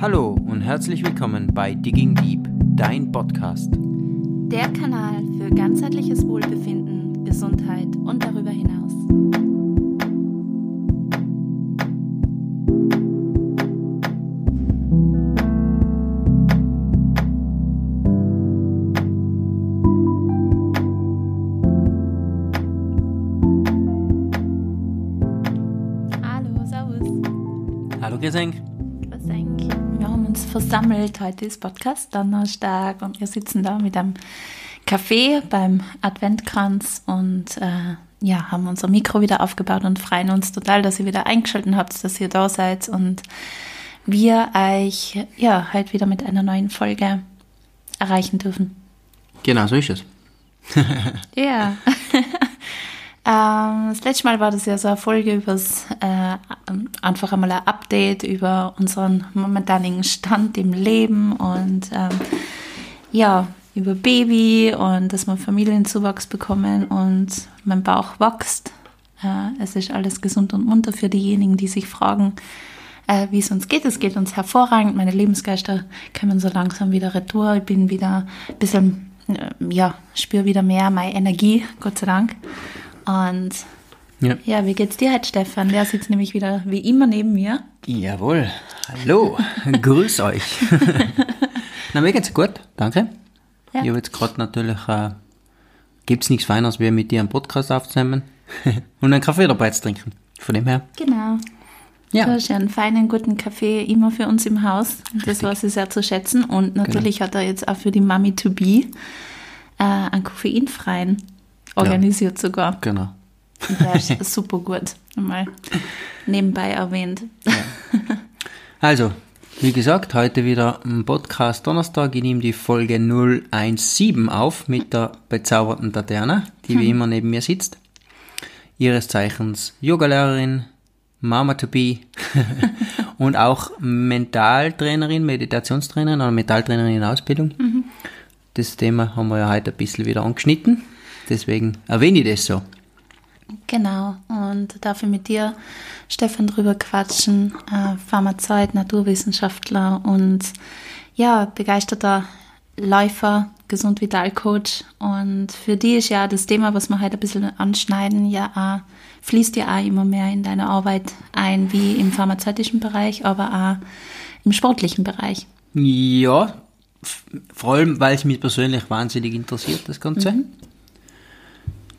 Hallo und herzlich willkommen bei Digging Deep, dein Podcast. Der Kanal für ganzheitliches Wohlbefinden, Gesundheit und darüber versammelt. Heute ist Podcast Donnerstag und wir sitzen da mit einem Kaffee beim Adventkranz und äh, ja, haben unser Mikro wieder aufgebaut und freuen uns total, dass ihr wieder eingeschaltet habt, dass ihr da seid und wir euch ja halt wieder mit einer neuen Folge erreichen dürfen. Genau, so ist es. Ja. ähm, das letzte Mal war das ja so eine Folge übers äh, einfach einmal ein Update über unseren momentanigen Stand im Leben und ähm, ja, über Baby und dass wir Familienzuwachs bekommen und mein Bauch wächst. Äh, es ist alles gesund und munter für diejenigen, die sich fragen, äh, wie es uns geht. Es geht uns hervorragend. Meine Lebensgeister kommen so langsam wieder retour. Ich bin wieder ein bisschen, äh, ja, spüre wieder mehr meine Energie, Gott sei Dank. Und Ja. ja, wie geht's dir heute, Stefan? Der sitzt nämlich wieder wie immer neben mir. Jawohl. Hallo. Grüß euch. Na, mir geht's gut. Danke. Ja. Ich habe jetzt gerade natürlich, äh, gibt's nichts Feines, wie mit dir einen Podcast aufzunehmen und einen Kaffee dabei zu trinken. Von dem her. Genau. Du Ja. hast ja einen feinen, guten Kaffee immer für uns im Haus. Das war sie sehr zu schätzen. Und natürlich hat er jetzt auch für die Mami to be äh, einen koffeinfreien organisiert sogar. Genau. Und der ist super gut. Mal nebenbei erwähnt. Also, wie gesagt, heute wieder ein Podcast Donnerstag. Ich nehme die Folge 017 auf mit der bezauberten Tatjana, die wie immer neben mir sitzt. Ihres Zeichens Yogalehrerin, Mama to be und auch Mentaltrainerin, Meditationstrainerin oder Mentaltrainerin in Ausbildung. Das Thema haben wir ja heute ein bisschen wieder angeschnitten. Deswegen erwähne ich das so. Genau. Und darf ich mit dir, Stefan, drüber quatschen. Äh, Pharmazeut, Naturwissenschaftler und ja, begeisterter Läufer, Gesund Vital Coach. Und für die ist ja das Thema, was wir heute ein bisschen anschneiden, ja auch, fließt ja auch immer mehr in deine Arbeit ein, wie im pharmazeutischen Bereich, aber auch im sportlichen Bereich. Ja, vor allem, weil es mich persönlich wahnsinnig interessiert, das Ganze.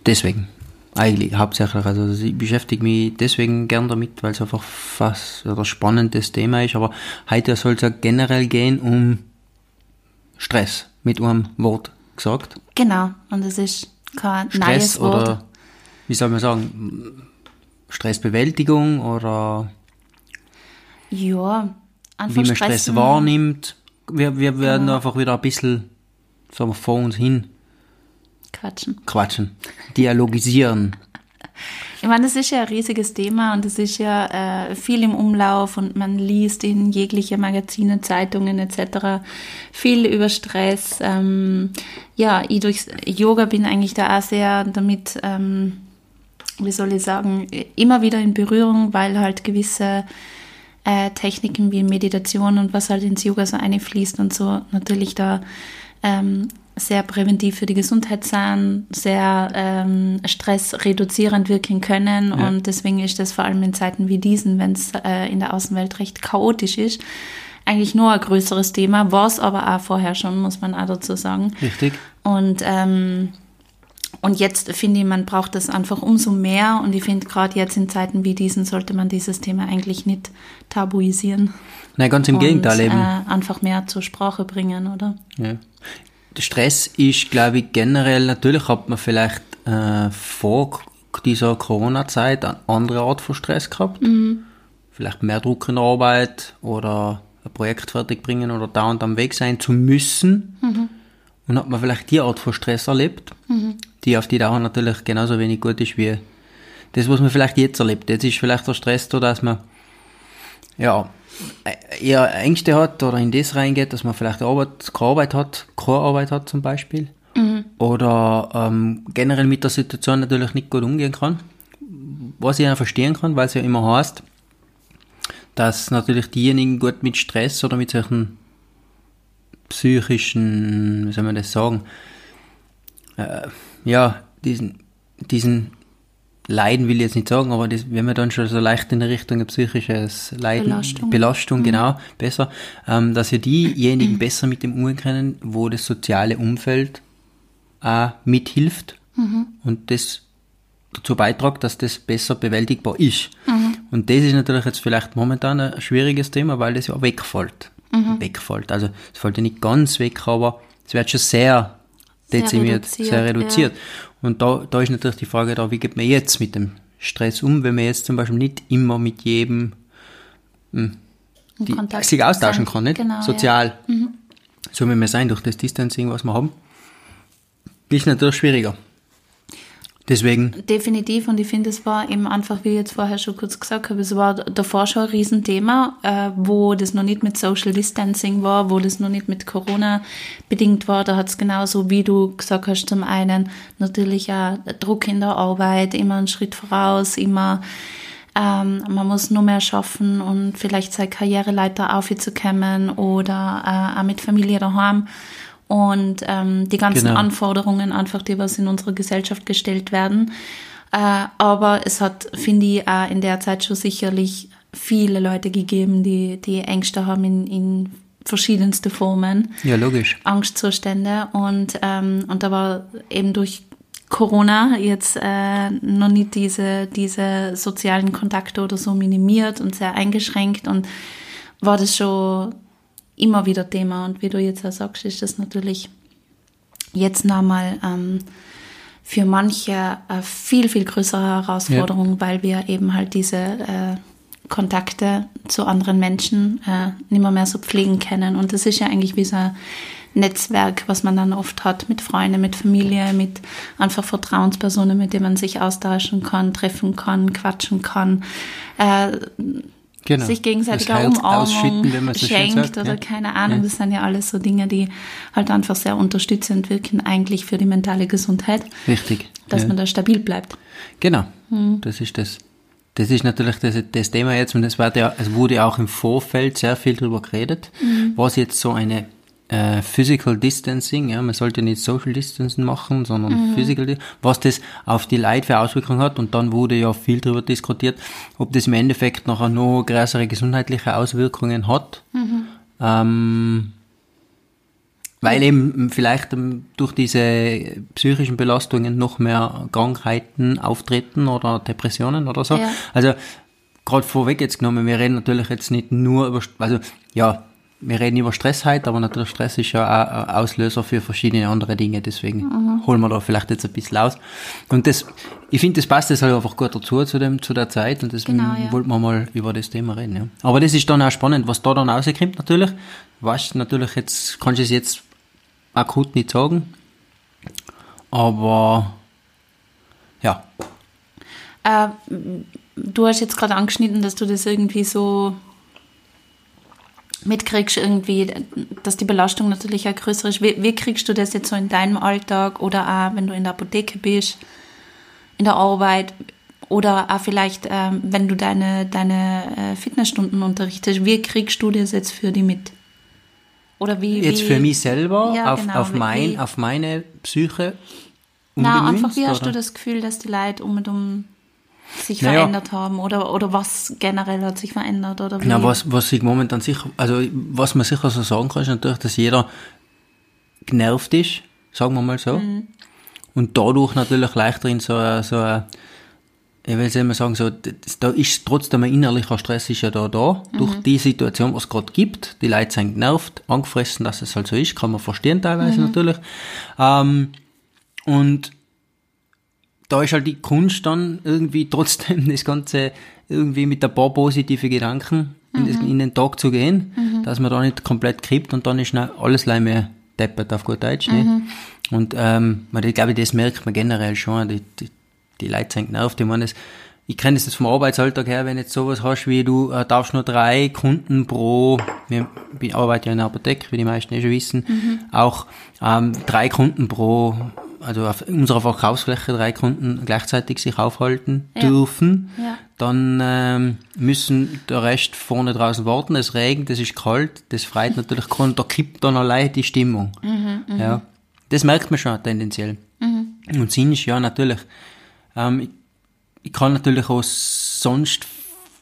Deswegen, eigentlich hauptsächlich. Also ich beschäftige mich deswegen gern damit, weil es einfach fast oder spannendes Thema ist. Aber heute soll es ja generell gehen um Stress, mit einem Wort gesagt. Genau. Und es ist kein Stress neues Wort. oder, wie soll man sagen, Stressbewältigung oder ja, einfach wie man Stress wahrnimmt. Wir, wir werden Genau. einfach wieder ein bisschen sagen wir, vor uns hin Quatschen. quatschen, dialogisieren. Ich meine, das ist ja ein riesiges Thema und es ist ja äh, viel im Umlauf und man liest in jegliche Magazine, Zeitungen etc. viel über Stress. Ähm, ja, ich durch Yoga bin eigentlich da auch sehr damit, ähm, wie soll ich sagen, immer wieder in Berührung, weil halt gewisse äh, Techniken wie Meditation und was halt ins Yoga so einfließt und so natürlich da ähm, sehr präventiv für die Gesundheit sind, sehr ähm, stressreduzierend wirken können Ja. und deswegen ist das vor allem in Zeiten wie diesen, wenn es äh, in der Außenwelt recht chaotisch ist, eigentlich nur ein größeres Thema, war es aber auch vorher schon, muss man auch dazu sagen. Richtig? Und, ähm, und jetzt finde ich, man braucht das einfach umso mehr. Und ich finde, gerade jetzt in Zeiten wie diesen sollte man dieses Thema eigentlich nicht tabuisieren. Nein, ganz im und, Gegenteil eben. Äh, einfach mehr zur Sprache bringen, oder? Ja. Der Stress ist, glaube ich, generell, natürlich hat man vielleicht äh, vor dieser Corona-Zeit eine andere Art von Stress gehabt. Vielleicht mehr Druck in der Arbeit oder ein Projekt fertig bringen oder dauernd am Weg sein zu müssen. Und hat man vielleicht die Art von Stress erlebt, die auf die Dauer natürlich genauso wenig gut ist wie das, was man vielleicht jetzt erlebt. Jetzt ist vielleicht der Stress da, dass man ja, eher Ängste hat oder in das reingeht, dass man vielleicht Arbeit, keine Arbeit hat, keine Arbeit hat zum Beispiel. Oder ähm, generell mit der Situation natürlich nicht gut umgehen kann. Was ich auch verstehen kann, weil es ja immer heißt, dass natürlich diejenigen gut mit Stress oder mit solchen psychischen, wie soll man das sagen, äh, ja, diesen, diesen Leiden will ich jetzt nicht sagen, aber das, wenn man dann schon so leicht in Richtung psychisches Leiden, Belastung, Belastung mhm. genau, besser, ähm, dass ja diejenigen besser mit dem umgehen können, wo das soziale Umfeld auch mithilft mhm. und das dazu beiträgt, dass das besser bewältigbar ist. Mhm. Und das ist natürlich jetzt vielleicht momentan ein schwieriges Thema, weil das ja wegfällt. Mhm. Wegfällt. Also es fällt ja nicht ganz weg, aber es wird schon sehr dezimiert, sehr reduziert. Sehr reduziert. Ja. Und da, da ist natürlich die Frage da, wie geht man jetzt mit dem Stress um, wenn man jetzt zum Beispiel nicht immer mit jedem mh, hm, die, sich austauschen kann, nicht? Genau, Sozial. Ja. Mhm. So wie wir sein durch das Distancing, was wir haben, ist natürlich schwieriger. Deswegen. Definitiv, und ich finde, es war eben einfach, wie ich jetzt vorher schon kurz gesagt habe, es war davor schon ein Riesenthema, äh, wo das noch nicht mit Social Distancing war, wo das noch nicht mit Corona bedingt war. Da hat es genauso, wie du gesagt hast, zum einen natürlich auch Druck in der Arbeit, immer einen Schritt voraus, immer ähm, man muss nur mehr schaffen und vielleicht seine Karriereleiter aufzukämmen oder äh, auch mit Familie daheim und ähm, die ganzen genau. Anforderungen einfach, die was in unserer Gesellschaft gestellt werden. Äh, aber es hat, finde ich, auch in der Zeit schon sicherlich viele Leute gegeben, die, die Ängste haben in, in verschiedenste Formen. Ja, logisch. Angstzustände. Und, ähm, und da war eben durch Corona jetzt äh, noch nicht diese, diese sozialen Kontakte oder so minimiert und sehr eingeschränkt und war das schon immer wieder Thema. Und wie du jetzt auch sagst, ist das natürlich jetzt nochmal ähm, für manche eine viel, viel größere Herausforderung, ja. weil wir eben halt diese äh, Kontakte zu anderen Menschen äh, nicht mehr, mehr so pflegen können. Und das ist ja eigentlich wie so ein Netzwerk, was man dann oft hat mit Freunden, mit Familie, mit einfach Vertrauenspersonen, mit denen man sich austauschen kann, treffen kann, quatschen kann. Äh, genau. sich gegenseitig Umarmung wenn man so schenkt oder ja. keine Ahnung. Ja. Das sind ja alles so Dinge, die halt einfach sehr unterstützend wirken eigentlich für die mentale Gesundheit. Richtig. Dass ja. man da stabil bleibt. Genau. Hm. Das ist das. Das ist natürlich das, das Thema jetzt und es, wird ja, es wurde auch im Vorfeld sehr viel darüber geredet, mhm. was jetzt so eine äh, Physical Distancing, ja, man sollte nicht Social Distancing machen, sondern mhm. Physical, was das auf die Leute für Auswirkungen hat. Und dann wurde ja viel darüber diskutiert, ob das im Endeffekt nachher noch größere gesundheitliche Auswirkungen hat. Mhm. Ähm, weil eben vielleicht ähm, durch diese psychischen Belastungen noch mehr Krankheiten auftreten oder Depressionen oder so. Ja. Also gerade vorweg jetzt genommen, wir reden natürlich jetzt nicht nur über, also ja, wir reden über Stress heute, aber natürlich Stress ist ja auch ein Auslöser für verschiedene andere Dinge, deswegen mhm. holen wir da vielleicht jetzt ein bisschen aus. Und das, ich finde, das passt jetzt halt einfach gut dazu, zu dem, zu der Zeit, und deswegen genau, ja. wollten wir mal über das Thema reden, ja. Aber das ist dann auch spannend, was da dann rauskommt, natürlich. Was natürlich jetzt, kannst du es jetzt akut nicht sagen, aber, ja. Äh, du hast jetzt gerade angeschnitten, dass du das irgendwie so mitkriegst irgendwie, dass die Belastung natürlich auch größer ist. Wie, wie, kriegst du das jetzt so in deinem Alltag oder auch wenn du in der Apotheke bist, in der Arbeit oder auch vielleicht, ähm, wenn du deine, deine äh, Fitnessstunden unterrichtest, wie kriegst du das jetzt für die mit? Oder wie? Jetzt wie, für mich selber, ja, auf, genau, auf, mein, wie, auf meine Psyche? Na, einfach, wie hast oder? du das Gefühl, dass die Leute um und um sich naja. verändert haben oder, oder was generell hat sich verändert oder wie? Na, was, was sich momentan sicher, also was man sicher so sagen kann, ist natürlich, dass jeder genervt ist, sagen wir mal so. Mhm. Und dadurch natürlich leichter in so, so ich will immer sagen, so, da ist trotzdem ein innerlicher Stress ist ja da, da, mhm. durch die Situation, was es gerade gibt. Die Leute sind genervt, angefressen, dass es halt so ist, kann man verstehen teilweise mhm. natürlich. Ähm, und da ist halt die Kunst dann irgendwie trotzdem das Ganze irgendwie mit ein paar positive Gedanken mhm. in, in, den Tag zu gehen, mhm. dass man da nicht komplett kippt und dann ist alles mehr deppert auf gut Deutsch. Ne? Mhm. Und ähm, ich glaube, das merkt man generell schon. Die, die, die Leute sind genervt. Ich meine, das, ich kenne das jetzt vom Arbeitsalltag her, wenn jetzt sowas hast wie du äh, darfst nur drei Kunden pro, wir, ich arbeite ja in der Apotheke, wie die meisten eh schon wissen, mhm. auch ähm, drei Kunden pro also auf unserer Verkaufsfläche drei Kunden gleichzeitig sich aufhalten Ja. dürfen, Ja. dann ähm, müssen der Rest vorne draußen warten. Es regnet, es ist kalt, das freut natürlich keinen, da kippt dann allein die Stimmung. ja. Das merkt man schon tendenziell. Und Sinn ist ja natürlich, ähm, ich, ich kann natürlich auch sonst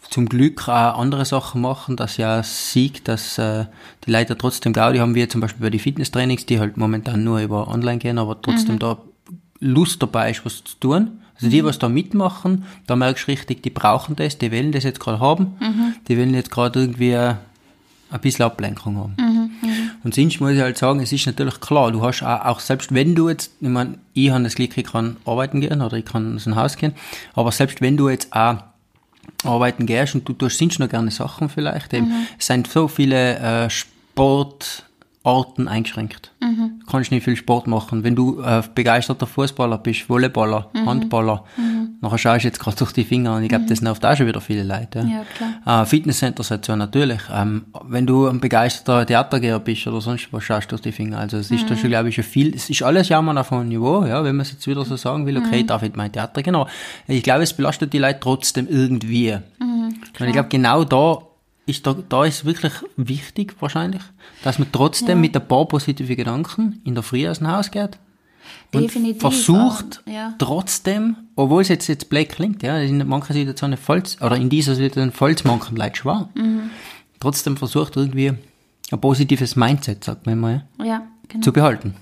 zum Glück auch andere Sachen machen, dass ja sieht, dass äh, die Leute trotzdem Gaudi haben, wie zum Beispiel bei den Fitnesstrainings, die halt momentan nur über online gehen, aber trotzdem da Lust dabei ist, was zu tun. Also die, was da mitmachen, da merkst du richtig, die brauchen das, die wollen das jetzt gerade haben, die wollen jetzt gerade irgendwie äh, ein bisschen Ablenkung haben. Und sonst muss ich halt sagen, es ist natürlich klar, du hast auch, auch selbst wenn du jetzt, ich meine, ich habe das Glück, ich kann arbeiten gehen oder ich kann aus dem Haus gehen, aber selbst wenn du jetzt auch arbeiten gehst und du tust sonst noch gerne Sachen vielleicht, eben, es sind so viele äh, Sportarten eingeschränkt. Du kannst nicht viel Sport machen. Wenn du äh, begeisterter Fußballer bist, Volleyballer, Handballer, nachher schaust du jetzt gerade durch die Finger und ich glaube, das nervt auch schon wieder viele Leute. Ja, klar. Äh, Fitnesscenter hat so natürlich. Ähm, wenn du ein begeisterter Theatergeher bist oder sonst was, schaust du durch die Finger. Also es ist da schon, glaube ich, schon viel. Es ist alles ja mal auf einem Niveau, ja, wenn man es jetzt wieder so sagen will, okay, darf ich mein Theater gehen. Aber ich glaube, es belastet die Leute trotzdem irgendwie. und ich glaube, genau da ist da, da ist wirklich wichtig wahrscheinlich, dass man trotzdem mit ein paar positiven Gedanken in der Früh aus dem Haus geht und Definitiv. versucht ähm, ja. trotzdem, obwohl es jetzt, jetzt blöd klingt, ja, in manchen Situationen fällt oder in dieser Situation fällt es manchen Leuten schwer, Mhm. trotzdem versucht irgendwie ein positives Mindset, sagt man mal, ja, Ja, genau. zu behalten.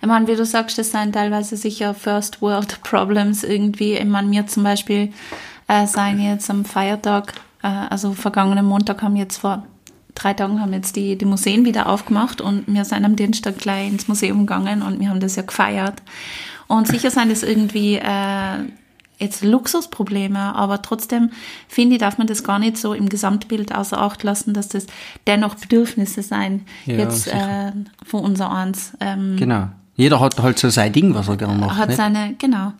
Ich meine, wie du sagst, das sind teilweise sicher First World Problems irgendwie. Ich meine, mir zum Beispiel äh, seien jetzt am Feiertag, äh, also vergangenen Montag haben jetzt vor drei Tagen haben jetzt die, die Museen wieder aufgemacht und wir sind am Dienstag gleich ins Museum gegangen und wir haben das ja gefeiert. Und sicher sind es irgendwie äh, jetzt Luxusprobleme, aber trotzdem finde ich, darf man das gar nicht so im Gesamtbild außer Acht lassen, dass das dennoch Bedürfnisse sein, Ja, jetzt äh, von unser eins. Ähm, Genau. Jeder hat halt so sein Ding, was er gerne macht. hat nicht? seine, genau,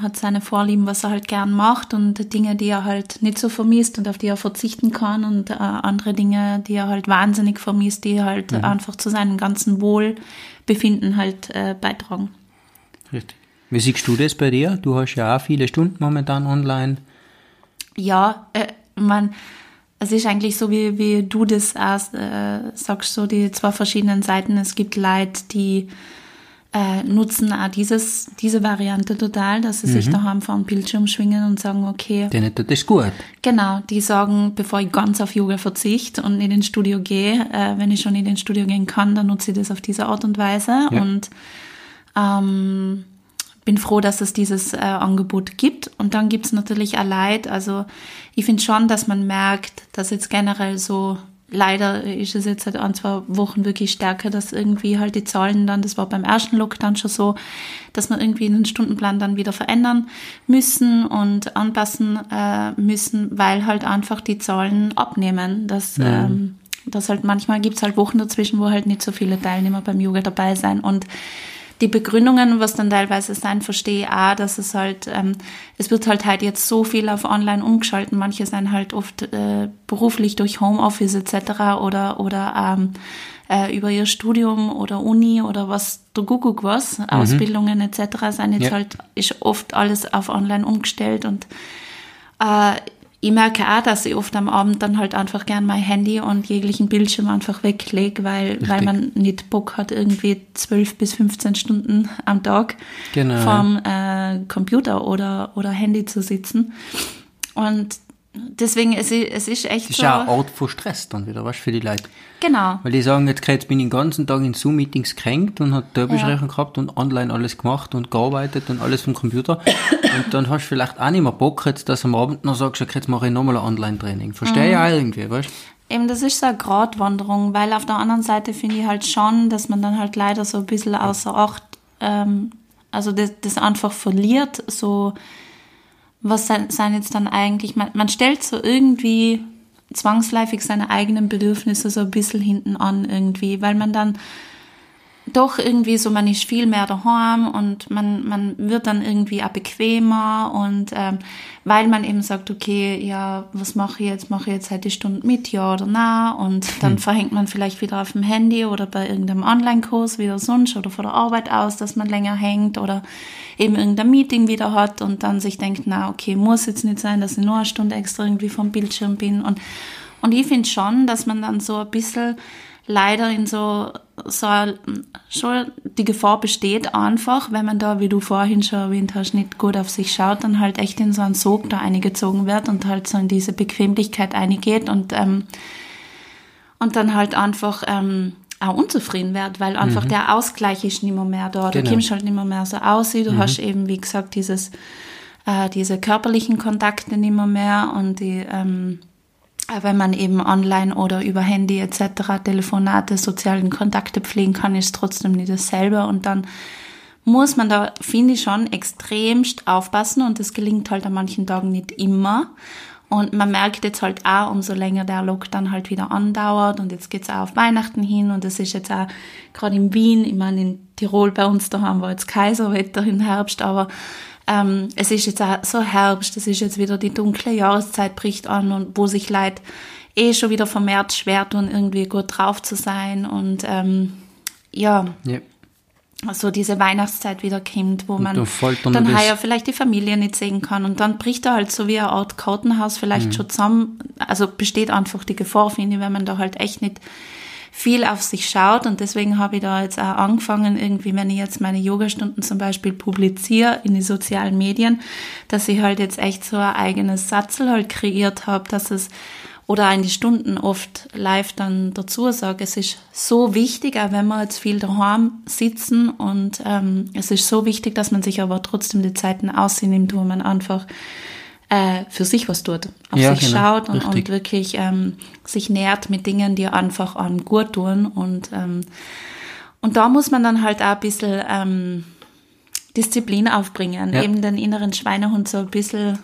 hat seine Vorlieben, was er halt gern macht und Dinge, die er halt nicht so vermisst und auf die er verzichten kann und äh, andere Dinge, die er halt wahnsinnig vermisst, die halt Mhm. einfach zu seinem ganzen Wohlbefinden halt äh, beitragen. Richtig. Wie siehst du das bei dir? Du hast ja auch viele Stunden momentan online. Ja, äh, man, es ist eigentlich so, wie, wie du das auch, äh, sagst, so die zwei verschiedenen Seiten. Es gibt Leute, die äh, nutzen auch dieses, diese Variante total, dass sie sich daheim vor dem Bildschirm schwingen und sagen, okay, Denen tut das gut. Genau, die sagen, bevor ich ganz auf Yoga verzichte und in den Studio gehe, äh, wenn ich schon in den Studio gehen kann, dann nutze ich das auf diese Art und Weise Ja. und ähm, bin froh, dass es dieses äh, Angebot gibt. Und dann gibt es natürlich auch Leid. Also ich finde schon, dass man merkt, dass jetzt generell so, leider ist es jetzt seit ein, zwei Wochen wirklich stärker, dass irgendwie halt die Zahlen dann, das war beim ersten Lockdown schon so, dass man irgendwie den Stundenplan dann wieder verändern müssen und anpassen äh, müssen, weil halt einfach die Zahlen abnehmen. Das, ähm, das halt manchmal gibt's halt Wochen dazwischen, wo halt nicht so viele Teilnehmer beim Yoga dabei sein und die Begründungen, was dann teilweise sein, verstehe ich auch, dass es halt, ähm, es wird halt halt jetzt so viel auf online umgeschalten. Manche sind halt oft äh, beruflich durch Homeoffice etc. oder, oder ähm, äh, über ihr Studium oder Uni oder was, der Kuckuck was, Ausbildungen etc. sind jetzt Ja. halt, ist oft alles auf online umgestellt und äh, ich merke auch, dass ich oft am Abend dann halt einfach gern mein Handy und jeglichen Bildschirm einfach weglege, weil, weil man nicht Bock hat, irgendwie 12 bis 15 Stunden am Tag Genau. vorm äh, Computer oder, oder Handy zu sitzen. Und deswegen, es ist, es ist echt Das ist so. auch eine Art von Stress dann wieder, weißt du, für die Leute. Genau. Weil die sagen, jetzt, jetzt bin ich den ganzen Tag in Zoom-Meetings gekränkt und hat Teilbesprechung gehabt und online alles gemacht und gearbeitet und alles vom Computer. und dann hast du vielleicht auch nicht mehr Bock, jetzt, dass du am Abend noch sagst, jetzt mache ich nochmal ein Online-Training. Verstehe ich Mhm. auch irgendwie, weißt du? Eben, das ist so eine Gratwanderung, weil auf der anderen Seite finde ich halt schon, dass man dann halt leider so ein bisschen außer Acht, ähm, also das, das einfach verliert, so, was sein, jetzt dann eigentlich, man, man stellt so irgendwie zwangsläufig seine eigenen Bedürfnisse so ein bisschen hinten an irgendwie, weil man dann doch irgendwie so, man ist viel mehr daheim und man, man wird dann irgendwie auch bequemer und ähm, weil man eben sagt, okay, ja, was mache ich jetzt? Mache ich jetzt halt die Stunde mit, ja oder na? Und dann hm. verhängt man vielleicht wieder auf dem Handy oder bei irgendeinem Online-Kurs wieder sonst oder vor der Arbeit aus, dass man länger hängt oder eben irgendein Meeting wieder hat und dann sich denkt, na, okay, muss jetzt nicht sein, dass ich nur eine Stunde extra irgendwie vom Bildschirm bin und, und ich finde schon, dass man dann so ein bisschen leider in so, so schon die Gefahr besteht einfach, wenn man da, wie du vorhin schon erwähnt hast, nicht gut auf sich schaut, dann halt echt in so einen Sog da eingezogen wird und halt so in diese Bequemlichkeit eingeht und, ähm, und dann halt einfach ähm, auch unzufrieden wird, weil einfach mhm. der Ausgleich ist nicht mehr, mehr da. Du genau. kommst halt nicht mehr, mehr so aus, du mhm. hast eben, wie gesagt, dieses, äh, diese körperlichen Kontakte nicht mehr, mehr und die, ähm, wenn man eben online oder über Handy etc. Telefonate, sozialen Kontakte pflegen kann, ist trotzdem nicht dasselbe und dann muss man da, finde ich schon, extremst aufpassen und das gelingt halt an manchen Tagen nicht immer. Und man merkt jetzt halt auch, umso länger der Lockdown halt wieder andauert und jetzt geht's auch auf Weihnachten hin und es ist jetzt auch gerade in Wien, ich meine in Tirol bei uns da haben wir jetzt Kaiserwetter im Herbst, aber ähm, es ist jetzt auch so Herbst, es ist jetzt wieder die dunkle Jahreszeit bricht an und wo sich Leute eh schon wieder vermehrt schwer tun, irgendwie gut drauf zu sein und ähm, ja. ja. So diese Weihnachtszeit wieder kommt, wo man dann heuer vielleicht die Familie nicht sehen kann und dann bricht da halt so wie eine Art Kartenhaus vielleicht mhm. schon zusammen. Also besteht einfach die Gefahr, finde ich, wenn man da halt echt nicht viel auf sich schaut. Und deswegen habe ich da jetzt auch angefangen, irgendwie, wenn ich jetzt meine Yogastunden zum Beispiel publiziere in die sozialen Medien, dass ich halt jetzt echt so ein eigenes Satzel halt kreiert habe, dass es oder in die Stunden oft live dann dazu sage, es ist so wichtig, auch wenn wir jetzt viel daheim sitzen und ähm, es ist so wichtig, dass man sich aber trotzdem die Zeiten aussieht, wo man einfach äh, für sich was tut, auf ja, sich genau. schaut und, und wirklich ähm, sich nährt mit Dingen, die einfach an gut tun. Und, ähm, und da muss man dann halt auch ein bisschen ähm, Disziplin aufbringen, ja. eben den inneren Schweinehund so ein bisschen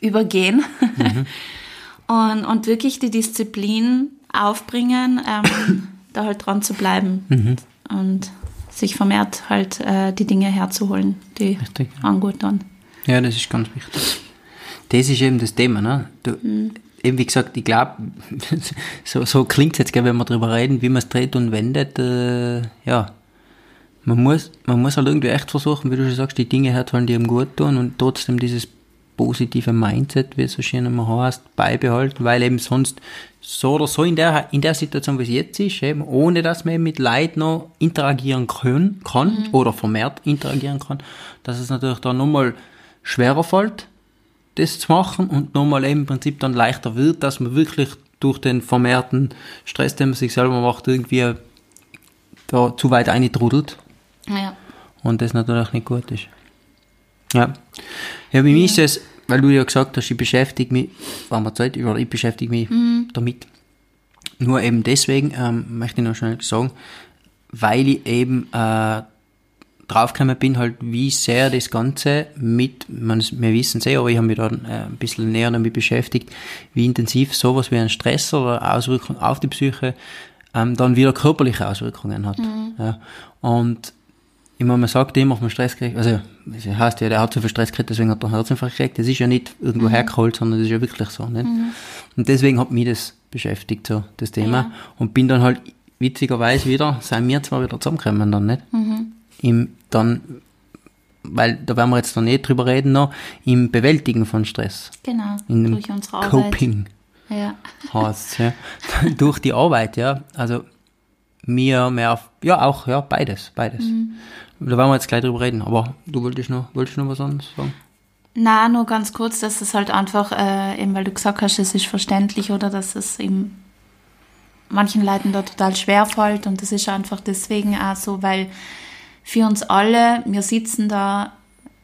übergehen mhm. und, und wirklich die Disziplin aufbringen, ähm, da halt dran zu bleiben mhm. und sich vermehrt halt äh, die Dinge herzuholen, die Richtig, ja. gut tun. Ja, das ist ganz wichtig. Das ist eben das Thema, ne? Du, mhm. Eben wie gesagt, ich glaube, so, so klingt es jetzt, gell, wenn wir darüber reden, wie man es dreht und wendet, äh, ja. Man muss, man muss halt irgendwie echt versuchen, wie du schon sagst, die Dinge herzuholen, die ihm gut tun und trotzdem dieses positive Mindset, wie es so schön immer heißt, beibehalten, weil eben sonst so oder so in der, in der Situation, wie es jetzt ist, eben, ohne dass man eben mit Leid noch interagieren können, kann mhm. oder vermehrt interagieren kann, dass es natürlich dann nochmal schwerer fällt, das zu machen und nochmal eben im Prinzip dann leichter wird, dass man wirklich durch den vermehrten Stress, den man sich selber macht, irgendwie da zu weit eintrudelt. Ja. Und das natürlich nicht gut ist. Ja. Ja, bei ja. mir ist es, weil du ja gesagt hast, ich beschäftige mich, war mal Zeit, oder ich beschäftige mich mhm. damit. Nur eben deswegen ähm, möchte ich noch schnell sagen, weil ich eben äh, draufgekommen bin, halt, wie sehr das Ganze mit, man, wir wissen es eh, aber ich habe mich da äh, ein bisschen näher damit beschäftigt, wie intensiv sowas wie ein Stress oder Auswirkung auf die Psyche ähm, dann wieder körperliche Auswirkungen hat. Mhm. Ja. Und ich meine, man sagt immer, man Stress kriegt, also, das heißt ja, der hat so viel Stress gekriegt, deswegen hat er einen Herzinfarkt gekriegt. Das ist ja nicht irgendwo mhm. hergeholt, sondern das ist ja wirklich so, nicht? Mhm. Und deswegen hat mich das beschäftigt, so, das Thema. Ja. Und bin dann halt witzigerweise wieder, sind wir zwar wieder zusammengekommen dann, nicht? Mhm im dann, weil da werden wir jetzt noch nicht drüber reden, noch, im Bewältigen von Stress. Genau, in dem durch unsere Coping. Ja. Heißt, ja. durch die Arbeit, ja. Also mir mehr auf, ja auch, ja, beides, beides. Mhm. Da werden wir jetzt gleich drüber reden, aber du wolltest noch, wolltest noch was anderes sagen? Na, nur ganz kurz, dass es halt einfach, äh, eben weil du gesagt hast, es ist verständlich oder dass es eben manchen Leuten da total schwer fällt und das ist einfach deswegen auch so, weil für uns alle, wir sitzen da,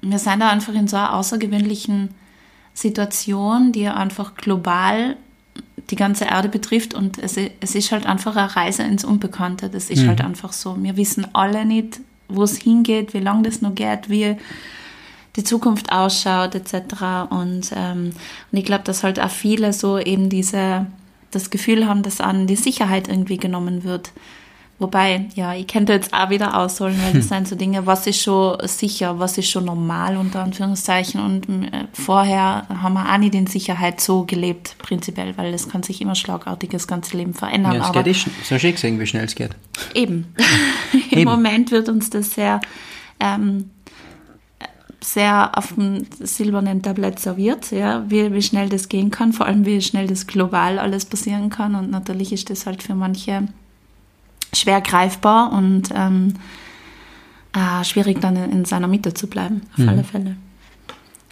wir sind da einfach in so einer außergewöhnlichen Situation, die einfach global die ganze Erde betrifft und es, es ist halt einfach eine Reise ins Unbekannte. Das ist mhm. halt einfach so. Wir wissen alle nicht, wo es hingeht, wie lange das noch geht, wie die Zukunft ausschaut etc. Und, ähm, und ich glaube, dass halt auch viele so eben diese das Gefühl haben, dass an die Sicherheit irgendwie genommen wird Wobei, ja, ich könnte jetzt auch wieder ausholen, weil das sind so Dinge, was ist schon sicher, was ist schon normal, unter Anführungszeichen. Und äh, vorher haben wir auch nicht in Sicherheit so gelebt, prinzipiell, weil es kann sich immer schlagartig das ganze Leben verändern. Ja, es aber geht ist, so schön gesehen, wie schnell es geht. Eben. Im Eben. Moment wird uns das sehr, ähm, sehr auf dem silbernen Tablett serviert, ja, wie, wie schnell das gehen kann, vor allem wie schnell das global alles passieren kann. Und natürlich ist das halt für manche schwer greifbar und ähm, äh, schwierig dann in, in seiner Mitte zu bleiben, auf alle Fälle.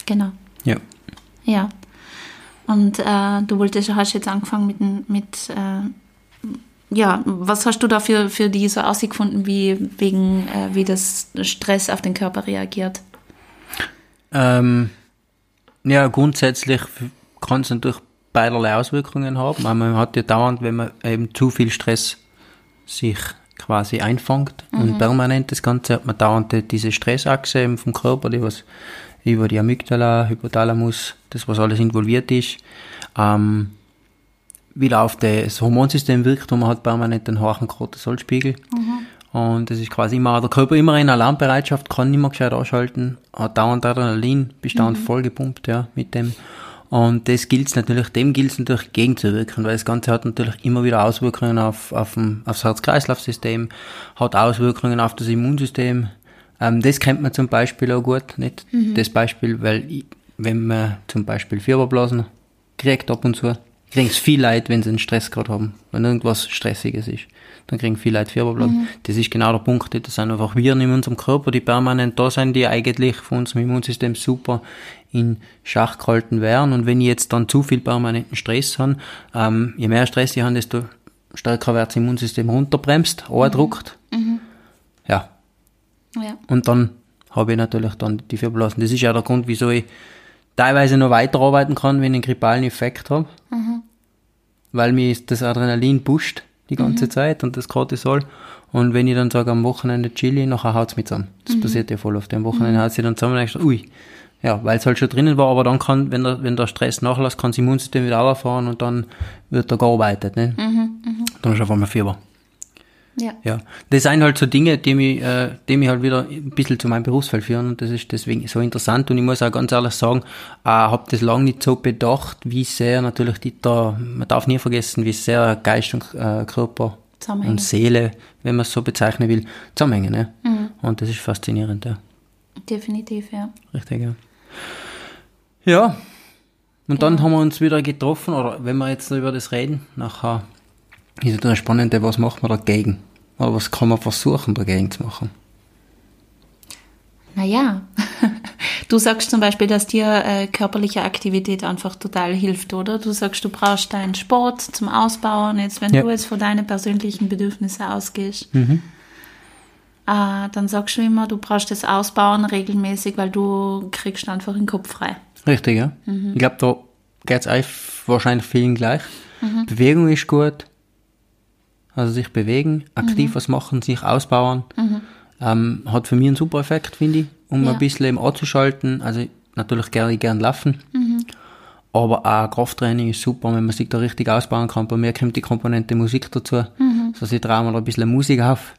Genau. Ja. Ja. Und äh, du wolltest, hast jetzt angefangen mit, mit äh, ja, was hast du da für, für die so ausgefunden, wie wegen, äh, wie das Stress auf den Körper reagiert? Ähm, ja, grundsätzlich kann es natürlich beiderlei Auswirkungen haben. Man hat ja dauernd, wenn man eben zu viel Stress sich quasi einfängt und permanent das Ganze hat man dauernd die- diese Stressachse vom Körper, die was über die Amygdala, Hypothalamus, das was alles involviert ist, ähm, wieder auf das Hormonsystem wirkt und man hat permanent einen hohen Cortisolspiegel. Und das ist quasi immer, der Körper immer in Alarmbereitschaft, kann nicht mehr gescheit ausschalten, hat dauernd Adrenalinbestand voll gepumpt, ja, mit dem. Und das gilt natürlich, dem gilt es natürlich gegenzuwirken, weil das Ganze hat natürlich immer wieder Auswirkungen auf, auf dem, aufs Herz-Kreislauf-System, hat Auswirkungen auf das Immunsystem. Ähm, das kennt man zum Beispiel auch gut, nicht? Das Beispiel, weil ich, wenn man zum Beispiel Fieberblasen kriegt ab und zu, kriegen es viel Leid, wenn sie einen Stress gerade haben, wenn irgendwas Stressiges ist. Dann kriegen viel Leid Fieberblasen. Das ist genau der Punkt. Das sind einfach Viren in unserem Körper, die permanent da sind, die eigentlich von unserem Immunsystem super in Schach gehalten werden. Und wenn ich jetzt dann zu viel permanenten Stress habe, ähm, je mehr Stress ich habe, desto stärker wird das Immunsystem runterbremst, andruckt. Ja, Ja. und dann habe ich natürlich dann die Fieberblasen. Das ist ja der Grund, wieso ich teilweise noch weiterarbeiten kann, wenn ich einen grippalen Effekt habe. Weil mir das Adrenalin pusht die ganze Zeit und das Cortisol. Und wenn ich dann sage, am Wochenende chili, nachher haut's mich zusammen. Das passiert ja voll oft. Am Wochenende haut sie dann zusammen und so, ui. Ja, weil es halt schon drinnen war, aber dann kann, wenn der, wenn der Stress nachlässt, kann das Immunsystem wieder auffahren und dann wird da gearbeitet, ne? Dann ist auf einmal Fieber. Ja. Ja, das sind halt so Dinge, die mich, äh, die mich halt wieder ein bisschen zu meinem Berufsfeld führen und das ist deswegen so interessant und ich muss auch ganz ehrlich sagen, äh, habe das lange nicht so bedacht, wie sehr natürlich die da, man darf nie vergessen, wie sehr Geist und äh, Körper und Seele, wenn man es so bezeichnen will, zusammenhängen. Ne? Und das ist faszinierend, ja. Definitiv, ja. Richtig, ja. Ja, und dann haben wir uns wieder getroffen, oder wenn wir jetzt über das reden, nachher ist ja das Spannende, was macht man dagegen? Oder was kann man versuchen dagegen zu machen? Naja, du sagst zum Beispiel, dass dir äh, körperliche Aktivität einfach total hilft, oder? Du sagst, du brauchst deinen Sport zum Ausbauen. Jetzt, wenn Ja. du jetzt von deinen persönlichen Bedürfnissen ausgehst, äh, dann sagst du immer, du brauchst das Ausbauen regelmäßig, weil du kriegst einfach den Kopf frei. Richtig, ja. Ich glaube, da geht es wahrscheinlich vielen gleich. Bewegung ist gut. Also sich bewegen, aktiv was machen, sich ausbauen. Ähm, hat für mich einen super Effekt, finde ich, um Ja. ein bisschen eben anzuschalten. Also natürlich gerne gern laufen. Aber auch Krafttraining ist super, wenn man sich da richtig ausbauen kann. Bei mir kommt die Komponente Musik dazu. Also ich traue mir da ein bisschen Musik auf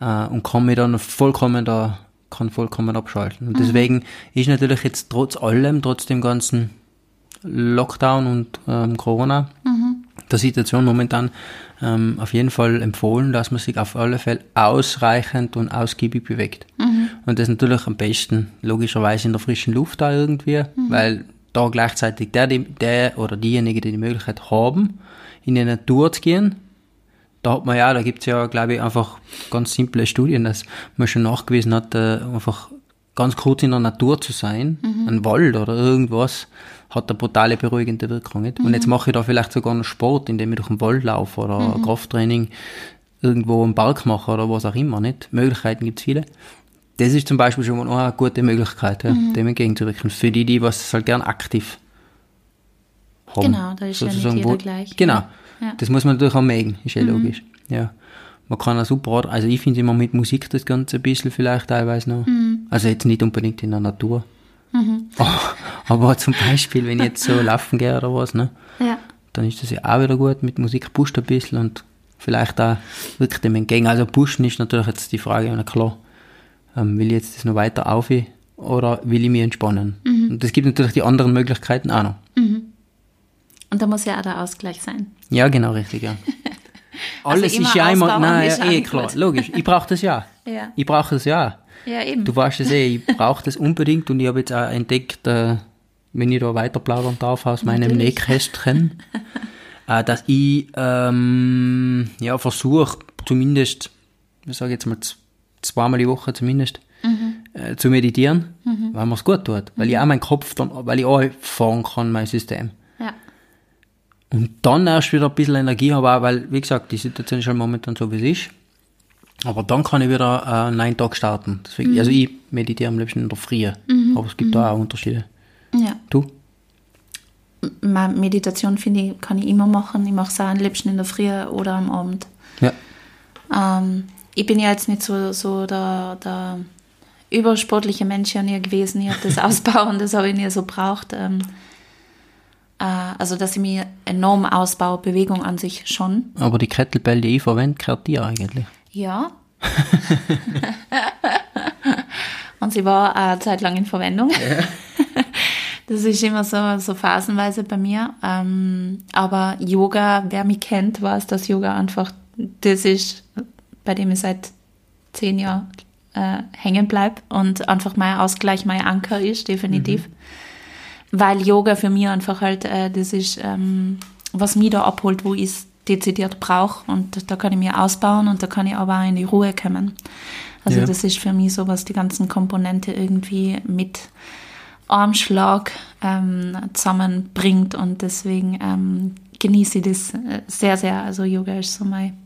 äh, und kann mich dann vollkommen da, kann vollkommen abschalten. Und deswegen ist natürlich jetzt trotz allem, trotz dem ganzen Lockdown und ähm, Corona, der Situation momentan ähm, auf jeden Fall empfohlen, dass man sich auf alle Fälle ausreichend und ausgiebig bewegt. Und das natürlich am besten logischerweise in der frischen Luft da irgendwie, weil da gleichzeitig der, der oder diejenigen, die die Möglichkeit haben, in die Natur zu gehen, da hat man ja, da gibt's ja, glaube ich, einfach ganz simple Studien, dass man schon nachgewiesen hat, äh, einfach ganz kurz in der Natur zu sein, ein Wald oder irgendwas, hat eine brutale beruhigende Wirkung. Nicht? Und jetzt mache ich da vielleicht sogar noch Sport, indem ich durch den Wald laufe oder Krafttraining irgendwo im Park mache oder was auch immer. Nicht? Möglichkeiten gibt's viele. Das ist zum Beispiel schon mal eine gute Möglichkeit, ja, dem entgegenzuwirken. Für die, die was halt gern aktiv haben. Genau, da ist ja nicht sozusagen, jeder wo- gleich. Genau. Ja. Das muss man natürlich auch mögen, ist ja logisch. Ja. Man kann auch super, also ich finde immer mit Musik das Ganze ein bisschen vielleicht teilweise noch. Also jetzt nicht unbedingt in der Natur. Aber zum Beispiel, wenn ich jetzt so laufen gehe oder was, ne, Ja. dann ist das ja auch wieder gut. Mit Musik pusht ein bisschen und vielleicht auch wirklich dem entgegen. Also pushen ist natürlich jetzt die Frage, na klar, ähm, will ich jetzt das noch weiter auf oder will ich mich entspannen? Mhm. Und es gibt natürlich die anderen Möglichkeiten auch noch. Und da muss ja auch der Ausgleich sein. Ja, genau, richtig, ja. Also Alles immer ist ja immer, nein, ist ja, eh klar, logisch. Ich brauche das ja. Ja. Ich brauche das ja. Ja, eben. Du weißt es eh, ich brauche das unbedingt und ich habe jetzt auch entdeckt, äh, wenn ich da weiter plaudern darf aus meinem Natürlich. Nähkästchen, äh, dass ich ähm, ja, versuche, zumindest, ich sage jetzt mal zweimal die Woche zumindest, äh, zu meditieren, weil mir es gut tut. Weil ich auch meinen Kopf dann, weil ich auch fahren kann, mein System. ja. Und dann erst wieder ein bisschen Energie habe, auch weil, wie gesagt, die Situation ist halt momentan so, wie es ist. Aber dann kann ich wieder äh, einen Tag starten. Deswegen, Also ich meditiere am liebsten in der Früh. Aber es gibt da auch Unterschiede. ja. Du? Ma- Meditation, finde ich, kann ich immer machen. Ich mache es auch am liebsten in der Früh oder am Abend. Ja. Ähm, ich bin ja jetzt nicht so, so der, der übersportliche Mensch ja nie gewesen. Ich habe das Ausbauen, das habe ich nie so braucht. Ähm, äh, also, dass ich mich enorm ausbaue, Bewegung an sich schon. Aber die Kettlebell, die ich verwende, gehört dir eigentlich. Ja. Und sie war eine Zeit lang in Verwendung. Das ist immer so, so phasenweise bei mir. Ähm, aber Yoga, wer mich kennt, weiß, dass Yoga einfach das ist, bei dem ich seit zehn Jahren äh, hängen bleibe und einfach mein Ausgleich, mein Anker ist, definitiv. Weil Yoga für mich einfach halt, äh, das ist, ähm, was mich da abholt, wo ich es dezidiert brauche. Und da kann ich mir ausbauen und da kann ich aber auch in die Ruhe kommen. Also Ja. das ist für mich so, was die ganzen Komponente irgendwie mit Armschlag ähm, zusammenbringt und deswegen ähm, genieße ich das äh, sehr, sehr. Also Yoga ist so mein,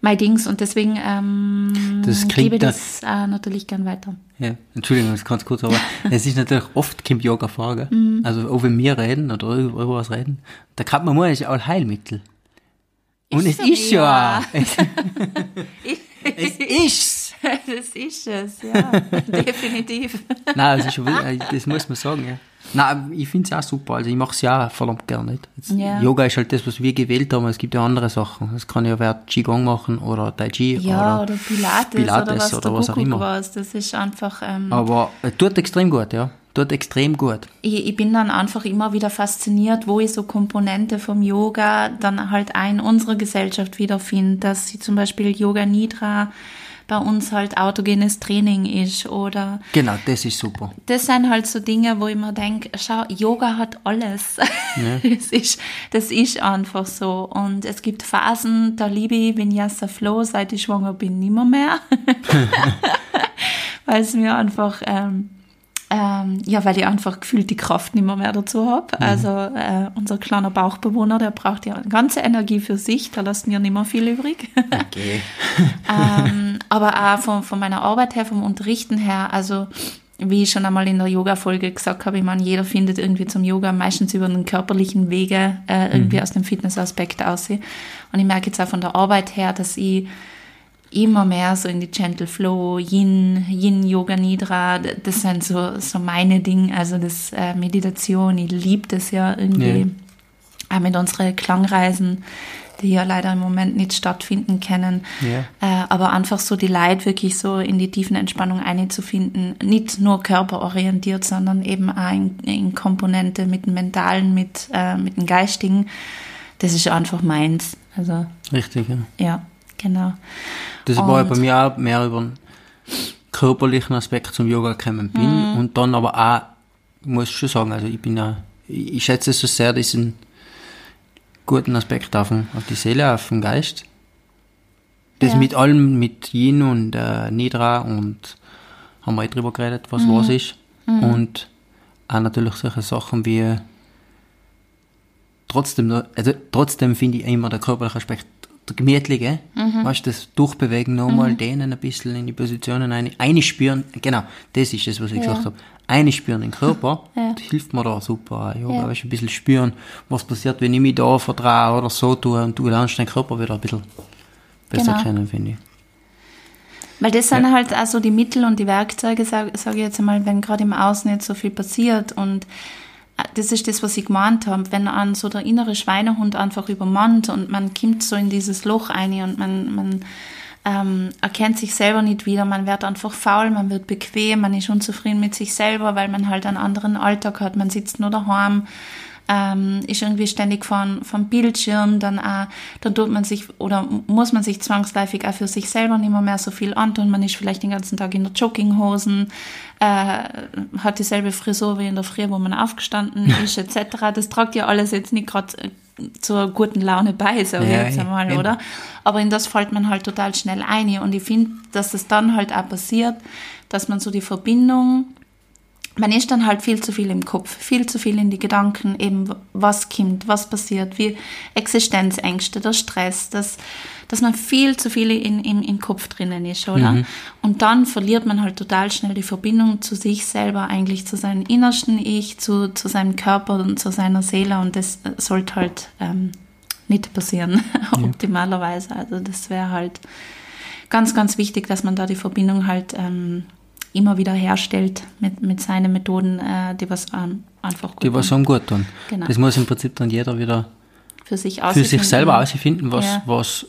mein Dings und deswegen ähm, Das gebe ich da- das äh, natürlich gern weiter. Ja, Entschuldigung, das ist ganz kurz, aber es ist natürlich oft kommt Yoga gell? Mhm. Also auch wenn wir reden oder über, was reden, da kann man mal, ist auch Heilmittel. Und es ist ja. ja. Es, es ist. das ist es, ja, definitiv. Nein, es ist wirklich- das muss man sagen, ja. Nein, ich finde es auch super. Also ich mache es ja auch verdammt gerne nicht. Jetzt, Ja. Yoga ist halt das, was wir gewählt haben. Es gibt ja andere Sachen. Das kann ja wer Qigong machen oder Tai Chi Ja, oder, oder Pilates, Pilates oder was oder der was auch immer. was. Das ist einfach... Ähm, Aber äh, tut extrem gut, ja. Tut extrem gut. ich, ich bin dann einfach immer wieder fasziniert, wo ich so Komponente vom Yoga dann halt auch in unserer Gesellschaft wiederfinde, dass sie zum Beispiel Yoga Nidra bei uns halt autogenes Training ist oder Genau, das ist super. das sind halt so Dinge, wo ich mir denke, schau, Yoga hat alles. das, ist, das ist einfach so. Und es gibt Phasen, da liebe ich Vinyasa Flow, seit ich schwanger bin, nimmer mehr. weil es mir einfach, ähm, ähm, ja, weil ich einfach gefühlt die Kraft nicht mehr, mehr dazu habe. Also äh, unser kleiner Bauchbewohner, der braucht ja ganze Energie für sich, da lässt mir nicht mehr viel übrig. Okay. ähm, aber auch von, von meiner Arbeit her, vom Unterrichten her, also wie ich schon einmal in der Yoga-Folge gesagt habe, ich meine, jeder findet irgendwie zum Yoga meistens über den körperlichen Wege äh, irgendwie aus dem Fitnessaspekt aussehen. Und ich merke jetzt auch von der Arbeit her, dass ich immer mehr so in die Gentle Flow, Yin, Yin Yoga Nidra, das sind so, so meine Dinge, also das äh, Meditation, ich liebe das ja irgendwie. Ja. Auch mit unseren Klangreisen, die ja leider im Moment nicht stattfinden können. Ja. Äh, aber einfach so die Leid wirklich so in die tiefen Entspannung einzufinden. Nicht nur körperorientiert, sondern eben auch in, in Komponente mit dem Mentalen, mit, äh, mit dem Geistigen. Das ist einfach meins. Also, Richtig, ja. ja, genau. Das war ja Und- bei mir auch mehr über den körperlichen Aspekt zum Yoga gekommen bin Mhm. und dann aber auch, ich muss schon sagen, also ich bin ja, ich schätze so sehr, diesen guten Aspekt auf, den, auf die Seele, auf den Geist. Das Ja. mit allem, mit Yin und äh, Nidra und haben wir eh drüber geredet, was Mhm. was ist. Und auch natürlich solche Sachen wie trotzdem, also trotzdem finde ich immer der körperliche Aspekt der gemütliche, Mhm. weißt du, das Durchbewegen nochmal, dehnen ein bisschen in die Positionen ein, einspüren, genau, das ist es, was ich Ja. gesagt habe, einspüren in den Körper, Ja. das hilft mir da super, Yoga, Ja. weißt du, ein bisschen spüren, was passiert, wenn ich mich da vertraue oder so tue und du lernst deinen Körper wieder ein bisschen besser Genau. kennen, finde ich. Weil das sind halt also die Mittel und die Werkzeuge, sage sag ich jetzt einmal, wenn gerade im Außen nicht so viel passiert und das ist das, was ich gemeint habe, wenn an so der innere Schweinehund einfach übermannt und man kommt so in dieses Loch ein und man, man ähm, erkennt sich selber nicht wieder, man wird einfach faul, man wird bequem, man ist unzufrieden mit sich selber, weil man halt einen anderen Alltag hat, man sitzt nur daheim, ähm, ist irgendwie ständig von, vom Bildschirm, dann auch, dann tut man sich oder muss man sich zwangsläufig auch für sich selber nicht mehr, mehr so viel antun. Man ist vielleicht den ganzen Tag in der Jogginghosen, äh, hat dieselbe Frisur wie in der Früh, wo man aufgestanden ist, etc. Das tragt ja alles jetzt nicht gerade äh, zur guten Laune bei, so ja, jetzt einmal, oder? Aber in das fällt man halt total schnell ein. Und ich finde, dass das dann halt auch passiert, dass man so die Verbindung man ist dann halt viel zu viel im Kopf, viel zu viel in die Gedanken, eben was kommt, was passiert, wie Existenzängste, der Stress, dass, dass man viel zu viel in, in, im Kopf drinnen ist, oder? Mhm. Und dann verliert man halt total schnell die Verbindung zu sich selber, eigentlich zu seinem innersten Ich, zu, zu seinem Körper und zu seiner Seele und das sollte halt ähm, nicht passieren, ja. optimalerweise. Also das wäre halt ganz, ganz wichtig, dass man da die Verbindung halt ähm, immer wieder herstellt mit, mit seinen Methoden, äh, die was ähm, einfach gut Die was einem gut tun. Genau. Das muss im Prinzip dann jeder wieder für sich, für sich selber ausfinden, was, ja. was,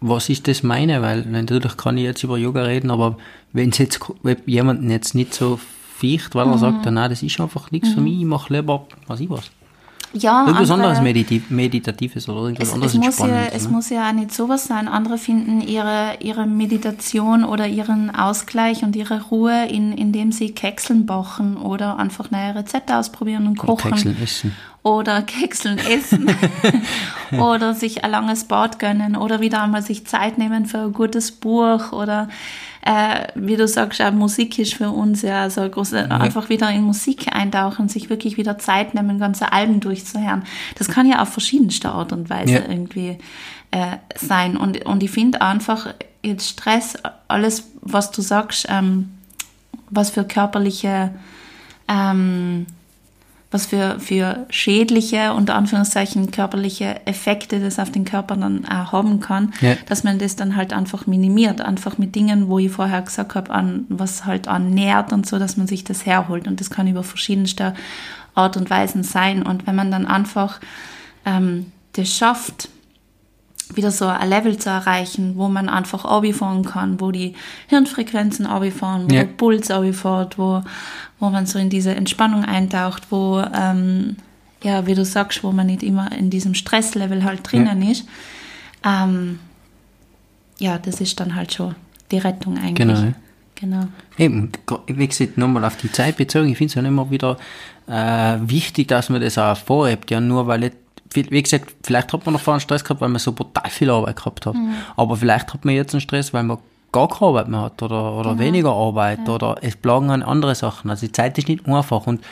was ist das meine, weil natürlich kann ich jetzt über Yoga reden, aber wenn es jetzt jemanden jetzt nicht so ficht, weil er mhm. sagt, nein, das ist einfach nichts mhm. für mich, ich mache lieber, was ich was. Ja, irgendwas anderes Meditativ Meditatives oder irgendwas es, anderes es muss, ja, es ne? muss ja auch nicht sowas sein. Andere finden ihre, ihre Meditation oder ihren Ausgleich und ihre Ruhe, in, indem sie Kekseln bachen oder einfach neue Rezepte ausprobieren und kochen. Oder Kekseln essen. Oder Kekseln essen. oder sich ein langes Bad gönnen oder wieder einmal sich Zeit nehmen für ein gutes Buch oder äh, wie du sagst, auch Musik ist für uns ja so groß, mhm. einfach wieder in Musik eintauchen, sich wirklich wieder Zeit nehmen, ganze Alben durchzuhören. Das kann ja auf verschiedenste Art und Weise ja. irgendwie äh, sein. Und, und ich finde einfach, jetzt Stress, alles, was du sagst, ähm, was für körperliche ähm, was für, für schädliche, unter Anführungszeichen körperliche Effekte das auf den Körper dann auch haben kann, ja. dass man das dann halt einfach minimiert, einfach mit Dingen, wo ich vorher gesagt habe, an was halt annährt und so, dass man sich das herholt. Und das kann über verschiedenste Art und Weisen sein. Und wenn man dann einfach ähm, das schafft, wieder so ein Level zu erreichen, wo man einfach fahren kann, wo die Hirnfrequenzen fahren, wo ja. der Puls fährt, wo, wo man so in diese Entspannung eintaucht, wo, ähm, ja, wie du sagst, wo man nicht immer in diesem Stresslevel halt drinnen ja. ist. Ähm, ja, das ist dann halt schon die Rettung eigentlich. Genau. Genau. Eben, wie gesagt, nochmal auf die Zeit bezogen, ich finde es ja immer wieder äh, wichtig, dass man das auch vorhebt, ja, nur weil jetzt wie gesagt, vielleicht hat man noch vorher einen Stress gehabt, weil man so brutal viel Arbeit gehabt hat. Mhm. Aber vielleicht hat man jetzt einen Stress, weil man gar keine Arbeit mehr hat oder, oder genau. weniger Arbeit ja. oder es plagen an andere Sachen. Also die Zeit ist nicht einfach und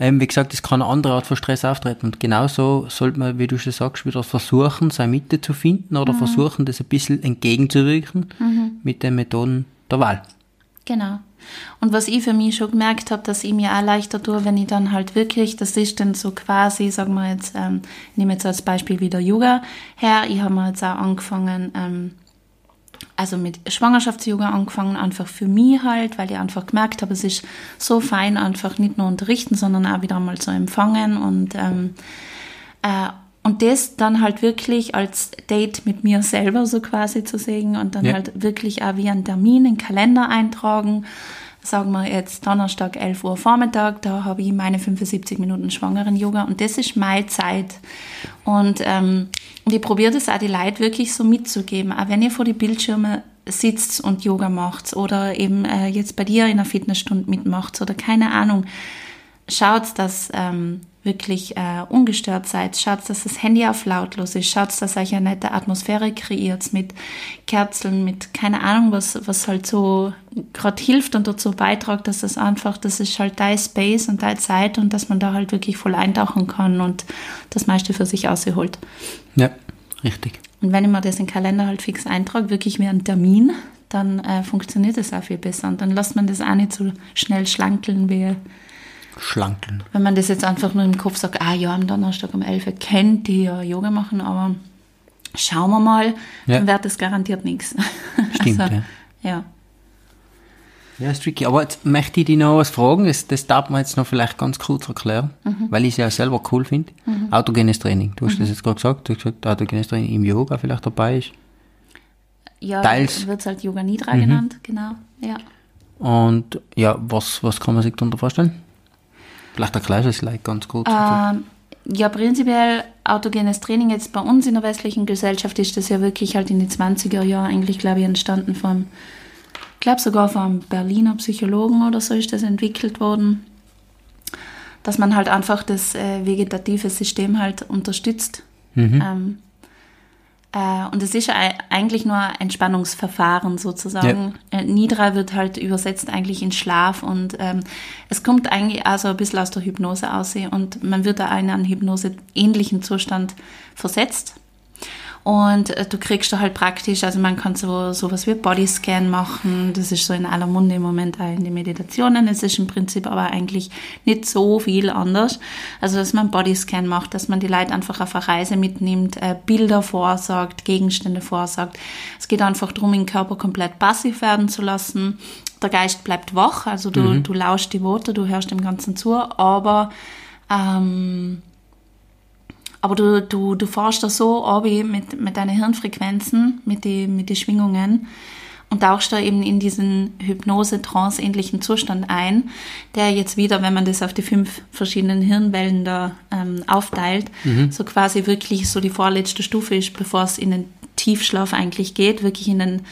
ähm, wie gesagt, es kann eine andere Art von Stress auftreten und genauso sollte man, wie du schon sagst, wieder versuchen, seine Mitte zu finden oder mhm. versuchen, das ein bisschen entgegenzuwirken mhm. mit den Methoden der Wahl. Genau. Und was ich für mich schon gemerkt habe, dass ich mir auch leichter tue, wenn ich dann halt wirklich, das ist dann so quasi, sagen wir jetzt, ähm, ich nehme jetzt als Beispiel wieder Yoga her. Ich habe mir jetzt auch angefangen, ähm, also mit Schwangerschafts-Yoga angefangen, einfach für mich halt, weil ich einfach gemerkt habe, es ist so fein, einfach nicht nur unterrichten, sondern auch wieder mal zu empfangen und ähm, äh, und das dann halt wirklich als Date mit mir selber so quasi zu sehen und dann ja. halt wirklich auch wie einen Termin in den Kalender eintragen. Sagen wir jetzt Donnerstag 11 Uhr Vormittag, da habe ich meine 75 Minuten Schwangeren-Yoga und das ist meine Zeit. Und, ähm, und ich probiere das auch die Leute wirklich so mitzugeben. Auch wenn ihr vor die Bildschirme sitzt und Yoga macht oder eben äh, jetzt bei dir in einer Fitnessstunde mitmacht oder keine Ahnung, schaut, dass ähm, wirklich äh, ungestört seid. Schaut, dass das Handy auf lautlos ist. Schaut, dass euch eine nette Atmosphäre kreiert mit Kerzen, mit keine Ahnung, was, was halt so gerade hilft und dazu beiträgt, dass das einfach, das ist halt dein Space und deine Zeit und dass man da halt wirklich voll eintauchen kann und das meiste für sich ausholt. Ja, richtig. Und wenn ich mir das in den Kalender halt fix eintrage, wirklich wie ein Termin, dann äh, funktioniert das auch viel besser und dann lässt man das auch nicht so schnell schlankeln wie schlankeln. Wenn man das jetzt einfach nur im Kopf sagt, ah ja, am Donnerstag um 11 Uhr kennt die ja Yoga machen, aber schauen wir mal, ja. dann wird das garantiert nichts. Stimmt, also, ja. ja. Ja, ist tricky. Aber jetzt möchte ich dich noch was fragen. Das, das darf man jetzt noch vielleicht ganz kurz erklären, Mhm. weil ich es ja selber cool finde. Autogenes Training. Du hast das jetzt gerade gesagt. Du hast gesagt, autogenes Training im Yoga vielleicht dabei ist. Ja, Teils. wird halt Yoga Nidra genannt, genau. Ja. Und ja, was, was kann man sich darunter vorstellen? Vielleicht erklärst du es gleich ganz kurz. Ähm, ja, prinzipiell autogenes Training jetzt bei uns in der westlichen Gesellschaft ist das ja wirklich halt in den 20er Jahren eigentlich, glaube ich, entstanden vom, ich glaube sogar vom Berliner Psychologen oder so ist das entwickelt worden, dass man halt einfach das äh, vegetative System halt unterstützt. Ähm, äh, und es ist ja ei- eigentlich nur ein Entspannungsverfahren sozusagen. Äh, Nidra wird halt übersetzt eigentlich in Schlaf und ähm, es kommt eigentlich also ein bisschen aus der Hypnose aussehen und man wird da in einen Hypnose-ähnlichen Zustand versetzt. Und äh, du kriegst da halt praktisch, also man kann so sowas wie Bodyscan machen, das ist so in aller Munde im Moment auch in den Meditationen. Es ist im Prinzip aber eigentlich nicht so viel anders. Also dass man Bodyscan macht, dass man die Leute einfach auf eine Reise mitnimmt, äh, Bilder vorsagt, Gegenstände vorsagt. Es geht einfach darum, den Körper komplett passiv werden zu lassen. Der Geist bleibt wach, also du, du lauschst die Worte, du hörst dem Ganzen zu, aber ähm, aber du, du, du fährst da so ab mit, mit deinen Hirnfrequenzen, mit den mit die Schwingungen und tauchst da eben in diesen Hypnose-Trance-ähnlichen Zustand ein, der jetzt wieder, wenn man das auf die fünf verschiedenen Hirnwellen da ähm, aufteilt, so quasi wirklich so die vorletzte Stufe ist, bevor es in den Tiefschlaf eigentlich geht, wirklich in den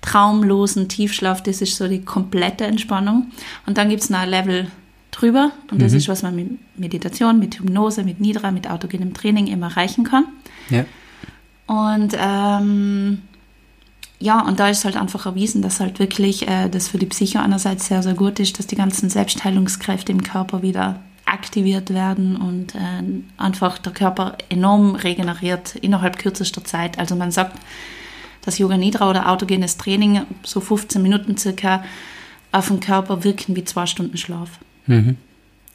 traumlosen Tiefschlaf, das ist so die komplette Entspannung. Und dann gibt's noch ein Level drüber und das ist, was man mit Meditation, mit Hypnose, mit Nidra, mit autogenem Training immer erreichen kann. Ja. Und ähm, ja, und da ist halt einfach erwiesen, dass halt wirklich äh, das für die Psyche einerseits sehr, sehr gut ist, dass die ganzen Selbstheilungskräfte im Körper wieder aktiviert werden und äh, einfach der Körper enorm regeneriert innerhalb kürzester Zeit. Also man sagt, dass Yoga Nidra oder autogenes Training so 15 Minuten circa auf den Körper wirken wie zwei Stunden Schlaf. Mhm.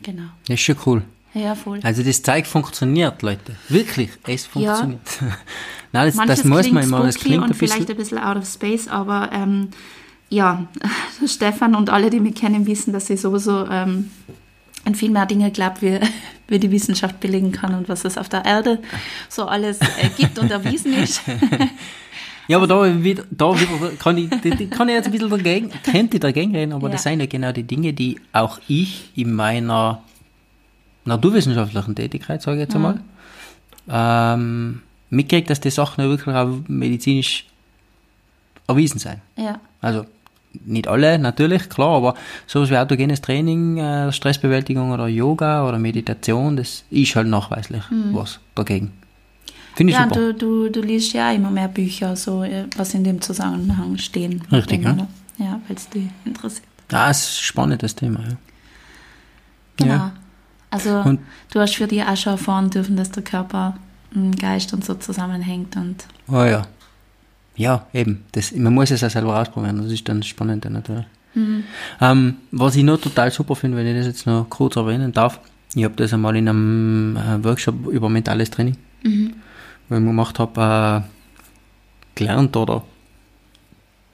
Genau. Das ist schon cool. Ja, voll. Also das Zeug funktioniert, Leute. Wirklich, es funktioniert. Nein, das, Manches das muss man immer. Das klingt und ein bisschen. vielleicht ein bisschen out of space, aber ähm, ja, Stefan und alle, die mich kennen, wissen, dass ich sowieso ähm, an viel mehr Dinge glaube, wie, wie die Wissenschaft belegen kann und was es auf der Erde so alles äh, gibt und erwiesen ist. Ja, aber da wieder, da wieder kann ich, kann ich jetzt ein bisschen dagegen, könnte dagegen reden, aber Ja. das sind ja genau die Dinge, die auch ich in meiner naturwissenschaftlichen Tätigkeit, sage ich jetzt einmal, ähm, mitkriege, dass die Sachen ja wirklich auch medizinisch erwiesen sind. ja, Also nicht alle, natürlich, klar, aber sowas wie autogenes Training, äh, Stressbewältigung oder Yoga oder Meditation, das ist halt nachweislich was dagegen. Finde ich ja super. du, du, du liest ja immer mehr Bücher, so, äh, was in dem Zusammenhang stehen. Richtig, ja. ne? Ja, weil es dich interessiert. Ja, es ist ein spannendes Thema, ja. Genau. Ja. Also Und- du hast für dich auch schon erfahren dürfen, dass der Körper, m, Geist und so zusammenhängt und Oh ja. Ja, eben. Das, man muss es ja selber ausprobieren, das ist dann das Spannende natürlich. Ähm, was ich noch total super finde, wenn ich das jetzt noch kurz erwähnen darf, ich habe das einmal in einem äh, Workshop über mentales Training, wo ich gemacht habe, äh, gelernt oder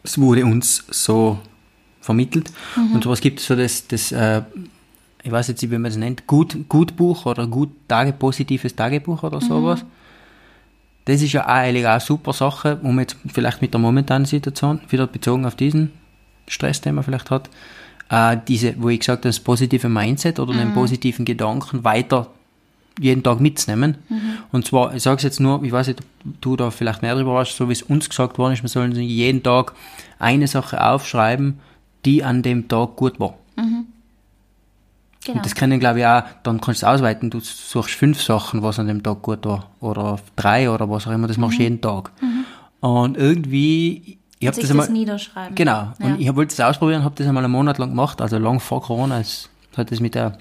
es wurde uns so vermittelt. Und sowas gibt es so das, das äh, ich weiß jetzt nicht, wie man es nennt, Gut, Gutbuch oder gut Tage, positives Tagebuch oder sowas. Das ist ja eigentlich auch eine super Sache, um jetzt vielleicht mit der momentanen Situation, wieder bezogen auf diesen Stressthema vielleicht hat, äh, diese, wo ich gesagt habe, das positive Mindset oder den positiven Gedanken weiter jeden Tag mitzunehmen. Und zwar, ich sage es jetzt nur, ich weiß nicht, ob du da vielleicht mehr darüber weißt, so wie es uns gesagt worden ist, wir sollen jeden Tag eine Sache aufschreiben, die an dem Tag gut war. genau. Und das können, glaube ich, auch, dann kannst du es ausweiten, du suchst fünf Sachen, was an dem Tag gut war. Oder drei oder was auch immer, das machst du jeden Tag. Und irgendwie, ich habe das das, niederschreiben. genau, Ja. und ich wollte das ausprobieren, habe das einmal einen Monat lang gemacht, also lang vor Corona, es hat das mit der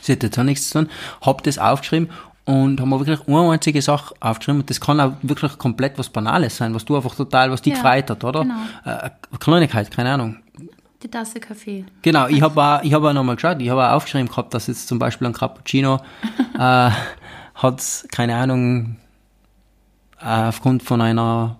Situation nichts zu tun, habe das aufgeschrieben und haben wir wirklich eine einzige Sache aufgeschrieben und das kann auch wirklich komplett was Banales sein, was du einfach total, was dich Ja, gefreut hat, oder? genau. Äh, Kleinigkeit, keine Ahnung. Die Tasse Kaffee. Genau, ich habe auch, ich hab auch nochmal geschaut, ich habe auch aufgeschrieben gehabt, dass jetzt zum Beispiel ein Cappuccino äh, hat keine Ahnung, äh, aufgrund von einer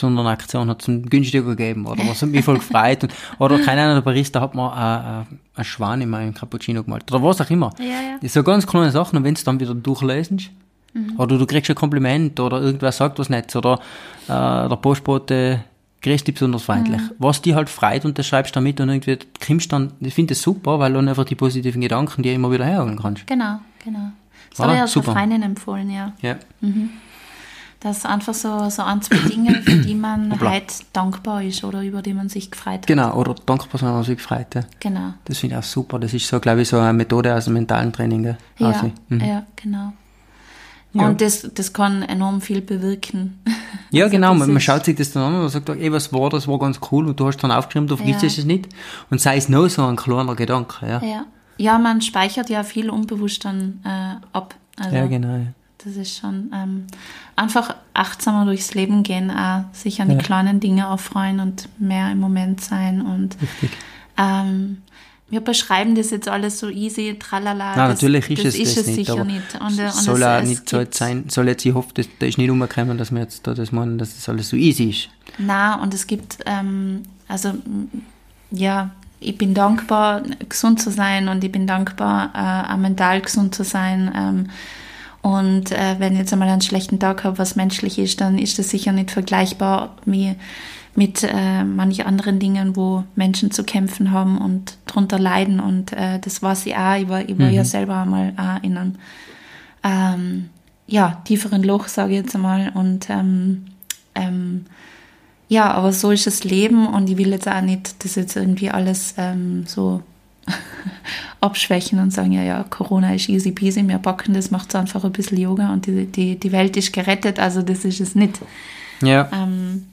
besonderen Aktion hat es einen günstiger gegeben oder was hat mich voll gefreut. Und, oder keine Ahnung, der Barista hat mir äh, äh, einen Schwan in meinem Cappuccino gemalt. Oder was auch immer. Ja, ja. Das sind so ganz kleine Sachen und wenn du dann wieder durchlesen Mhm. oder du kriegst ein Kompliment oder irgendwer sagt was Nettes oder äh, der Postbote grüßt dich besonders freundlich. Mhm. Was die halt freut und das schreibst du dann mit und irgendwie kommst dann, ich finde das super, weil du dann einfach die positiven Gedanken dir immer wieder herholen kannst. Genau, genau. Das habe ich ja schon super. Freundin empfohlen, ja. Ja. Das ist einfach so, so ein, zwei Dinge, für die man Hoppla. halt dankbar ist oder über die man sich gefreut hat. Genau, oder dankbar sein, was sich gefreut hat. Genau. Das finde ich auch super. Das ist so, glaube ich, so eine Methode aus dem mentalen Training. Ja, Also, mhm. ja, genau. Ja. Und das, das kann enorm viel bewirken. Ja, Also genau. Man, man schaut sich das dann an und sagt, ey, was war das? War ganz cool. Und du hast dann aufgeschrieben, du vergisst Ja. es nicht. Und sei es nur so ein kleiner Gedanke. Ja, Ja. ja, man speichert ja viel unbewusst dann äh, ab. Also ja genau. Das ist schon ähm, einfach achtsamer durchs Leben gehen, auch sich an die Ja. kleinen Dinge erfreuen und mehr im Moment sein. Und Richtig. ähm, wir beschreiben das jetzt alles so easy, tralala. Nein, das, natürlich ist das es ist das es nicht. sicher nicht. Und, äh, und soll es- nicht so sein. Soll jetzt, ich hoffe, das, da ist nicht umgekommen, dass wir jetzt da das meinen, dass das alles so easy ist. Na, und es gibt, ähm, also ja, ich bin dankbar, gesund zu sein und ich bin dankbar, äh, auch mental gesund zu sein. Ähm, und äh, wenn ich jetzt einmal einen schlechten Tag habe, was menschlich ist, dann ist das sicher nicht vergleichbar wie mit äh, manchen anderen Dingen, wo Menschen zu kämpfen haben und drunter leiden. Und äh, das war sie auch. Ich war, ich war ja selber einmal auch in einem ähm, ja, tieferen Loch, sage ich jetzt einmal. Und ähm, ähm, ja, aber so ist das Leben und ich will jetzt auch nicht das jetzt irgendwie alles ähm, so abschwächen und sagen, ja, ja, Corona ist easy peasy, wir packen das, macht einfach ein bisschen Yoga und die, die, die Welt ist gerettet, also das ist es nicht. Ja, Ähm,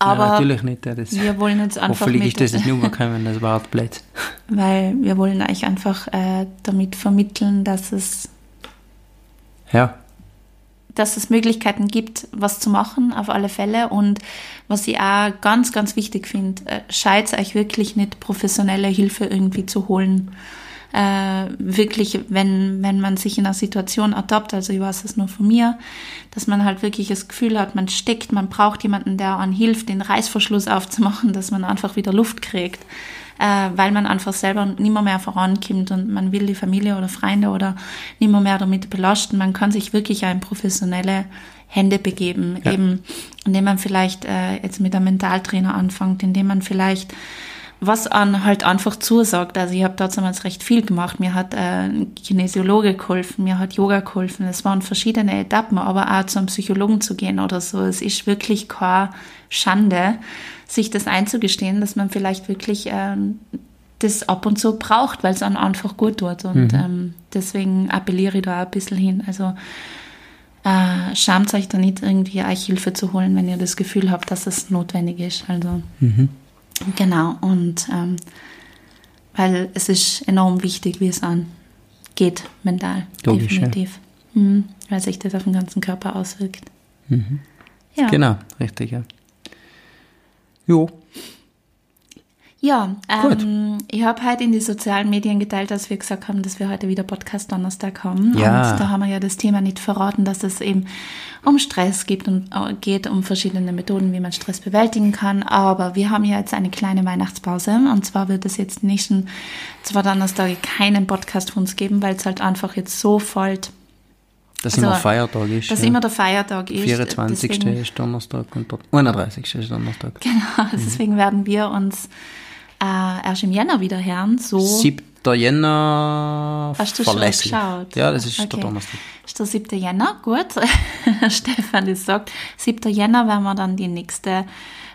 ja aber natürlich nicht. Ja, das, wir wollen jetzt einfach hoffentlich ist das nicht umgekommen, das war blöd. weil wir wollen euch einfach äh, damit vermitteln, dass es Ja, dass es Möglichkeiten gibt, was zu machen, auf alle Fälle. Und was ich auch ganz, ganz wichtig finde, äh, scheut euch wirklich nicht, professionelle Hilfe irgendwie zu holen. Äh, wirklich, wenn, wenn man sich in einer Situation ertappt, also ich weiß es nur von mir, dass man halt wirklich das Gefühl hat, man steckt, man braucht jemanden, der einem hilft, den Reißverschluss aufzumachen, dass man einfach wieder Luft kriegt äh, weil man einfach selber nimmer mehr vorankommt und man will die Familie oder Freunde oder nimmer mehr damit belasten. Man kann sich wirklich auch in professionelle Hände begeben, Ja. eben indem man vielleicht äh, jetzt mit einem Mentaltrainer anfängt, indem man vielleicht was an halt einfach zusagt. Also ich habe damals recht viel gemacht. Mir hat äh, ein Kinesiologe geholfen, mir hat Yoga geholfen. Es waren verschiedene Etappen, aber auch zum Psychologen zu gehen oder so. Es ist wirklich keine Schande, sich das einzugestehen, dass man vielleicht wirklich ähm, das ab und zu braucht, weil es einem einfach gut tut. Und ähm, deswegen appelliere ich da auch ein bisschen hin. Also äh, schamt euch da nicht irgendwie euch Hilfe zu holen, wenn ihr das Gefühl habt, dass es notwendig ist. Also genau und ähm, weil es ist enorm wichtig, wie es an geht mental, Logisch, ja. definitiv, mhm. weil sich das auf den ganzen Körper auswirkt. Ja. genau, richtig, ja. Jo, Ja, ähm, ich habe heute in die sozialen Medien geteilt, dass wir gesagt haben, dass wir heute wieder Podcast Donnerstag haben. Ja. Und da haben wir ja das Thema nicht verraten, dass es eben um Stress geht und äh, geht um verschiedene Methoden, wie man Stress bewältigen kann. Aber wir haben ja jetzt eine kleine Weihnachtspause und zwar wird es jetzt nächsten zwei Donnerstage keinen Podcast von uns geben, weil es halt einfach jetzt so voll, dass Also, immer Feiertag ist. dass ja. immer der Feiertag ist. 24. Deswegen- ist Donnerstag und der 31. ist Donnerstag. Genau, deswegen werden wir uns äh, erst im Jänner wieder hören. So 7. Jänner Hast du schon geschaut? Ja, das ist Okay. der Donnerstag. ist der 7. Jänner, gut. Stefan das sagt, 7. Jänner werden wir dann die nächste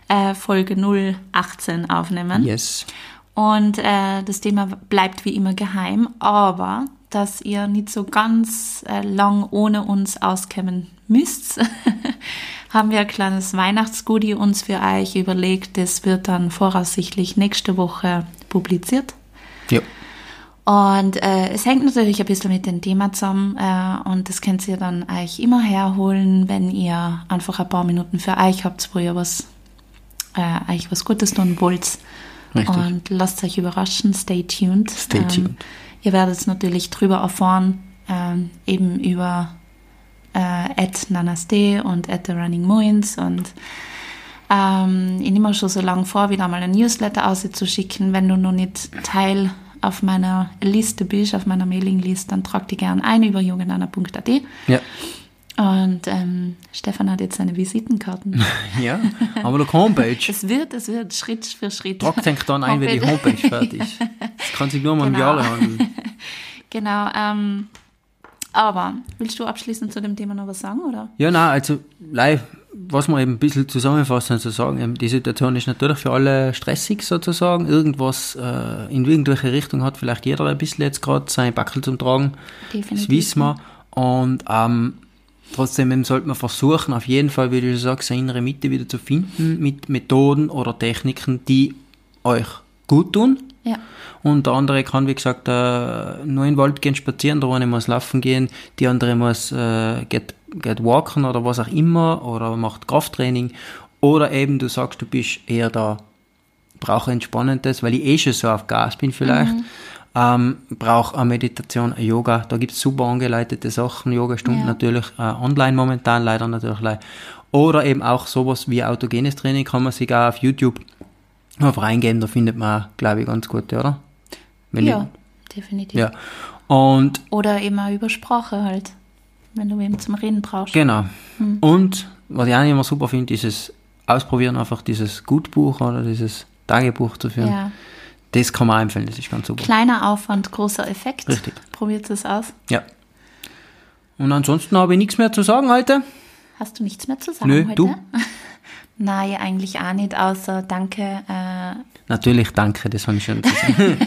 äh, Folge 018 aufnehmen. Yes. Und äh, das Thema bleibt wie immer geheim, aber dass ihr nicht so ganz äh, lang ohne uns auskommen müsst, haben wir ein kleines Weihnachtsgoodie uns für euch überlegt. Das wird dann voraussichtlich nächste Woche publiziert. Ja. Und äh, es hängt natürlich ein bisschen mit dem Thema zusammen äh, und das könnt ihr dann euch immer herholen, wenn ihr einfach ein paar Minuten für euch habt, wo ihr was, äh, euch was Gutes tun wollt. Richtig. Und lasst euch überraschen, stay tuned. Stay tuned. Ihr werdet natürlich drüber erfahren, ähm, eben über äh, at Nanaste und at The Running Moins und Ähm, ich nehme schon so lange vor, wieder mal ein Newsletter auszuschicken. Wenn du noch nicht Teil auf meiner Liste bist, auf meiner Mailingliste, dann trag dich gern ein über jungenanna.at. Ja. Und ähm, Stefan hat jetzt seine Visitenkarten. ja, aber noch Homepage. Es wird, es wird Schritt für Schritt. Trag fängt dann ein, wenn die Homepage fertig ist. Das kann sich nur mal Genau. im Jahr handeln. Genau. Ähm, aber willst du abschließend zu dem Thema noch was sagen, oder? Ja, nein, also live, was man eben ein bisschen zusammenfassend zu sagen, eben, die Situation ist natürlich für alle stressig sozusagen. Irgendwas äh, in irgendwelche Richtung hat vielleicht jeder ein bisschen jetzt gerade sein Backel zum Tragen. Definitiv. Das wissen wir. Und ähm, trotzdem sollte man versuchen, auf jeden Fall, wie du schon sagst, eine innere Mitte wieder zu finden mit Methoden oder Techniken, die euch gut tun. Ja. Und der andere kann, wie gesagt, äh, nur in den Wald gehen, spazieren, der eine muss laufen gehen, die andere muss äh, geht, geht walken oder was auch immer oder macht Krafttraining. Oder eben du sagst, du bist eher da, brauche entspannendes, weil ich eh schon so auf Gas bin vielleicht. Ähm, brauche eine Meditation, ein Yoga, da gibt es super angeleitete Sachen, Yogastunden Ja. natürlich äh, online momentan, leider natürlich. Oder eben auch sowas wie autogenes Training kann man sich auch auf YouTube auf reingeben, da findet man, glaube ich, ganz gut, oder? Wenn Ja, definitiv. Ich, ja. Und Oder eben auch über Sprache halt, wenn du eben zum Reden brauchst. genau. Und was ich auch immer super finde, dieses Ausprobieren, einfach dieses Gutbuch oder dieses Tagebuch zu führen. Ja. Das kann man empfehlen, das ist ganz super. Kleiner Aufwand, großer Effekt. Richtig. Probiert es aus. Ja. Und ansonsten habe ich nichts mehr zu sagen heute. Hast du nichts mehr zu sagen Nö, heute? du? Nein, eigentlich auch nicht, außer danke, äh, Natürlich, danke, das habe ich schon sagen.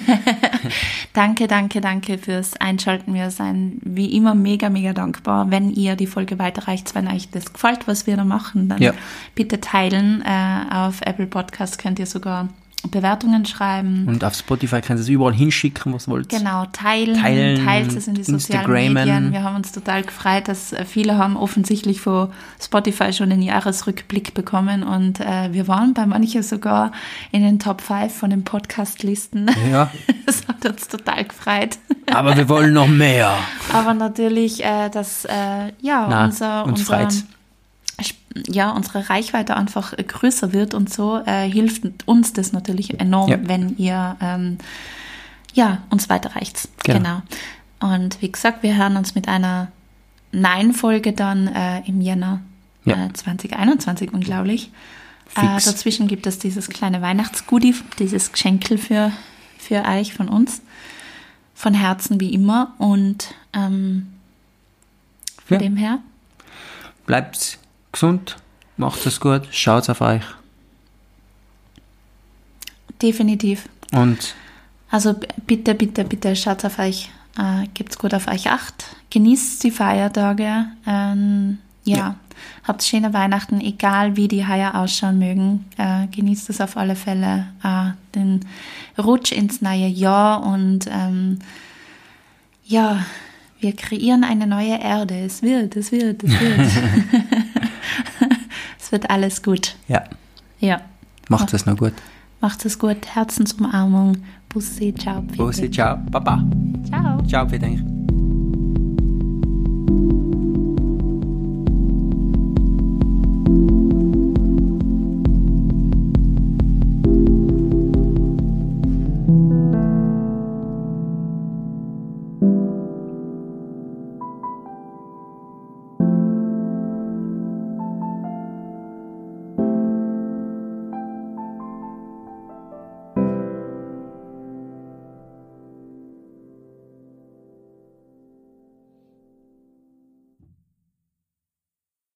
danke, danke, danke fürs Einschalten. Wir sind wie immer mega, mega dankbar. Wenn ihr die Folge weiterreicht, wenn euch das gefällt, was wir da machen, dann Ja. bitte teilen. Äh, auf Apple Podcast könnt ihr sogar Bewertungen schreiben. Und auf Spotify kannst du es überall hinschicken, was wollt. Genau, teilen, Teilen, teilt es in die sozialen. Medien. Wir haben uns total gefreut, dass äh, viele haben offensichtlich von Spotify schon den Jahresrückblick bekommen und äh, wir waren bei manchen sogar in den Top 5 von den Podcast-Listen. Ja, Das hat uns total gefreut. aber wir wollen noch mehr. Aber natürlich, äh, dass äh, ja, Na, unser, uns unser. Ja, unsere Reichweite einfach äh, größer wird und so äh, hilft uns das natürlich enorm, Ja. wenn ihr ähm, ja, uns weiterreicht. Genau. Genau. Und wie gesagt, wir hören uns mit einer Nein-Folge dann äh, im Jänner Ja. äh, 2021, unglaublich. Äh, dazwischen gibt es dieses kleine Weihnachtsgoodie, dieses Geschenkel für, für euch von uns. Von Herzen wie immer. Und ähm, von Ja. dem her, Bleibt gesund, macht es gut, schaut auf euch. definitiv. Und Also bitte, bitte, bitte schaut auf euch, äh, gebt's gut auf euch acht, genießt die Feiertage, ähm, ja, Ja. habt schöne Weihnachten, egal wie die Heuer ausschauen mögen, äh, genießt es auf alle Fälle, äh, den Rutsch ins neue Jahr und ähm, ja, wir kreieren eine neue Erde, es wird, es wird, es wird. wird alles gut, ja, ja. macht es noch gut. Macht es gut, Herzensumarmung, Bussi, ciao. Bussi, ciao, Papa. Ciao. Ciao, dich.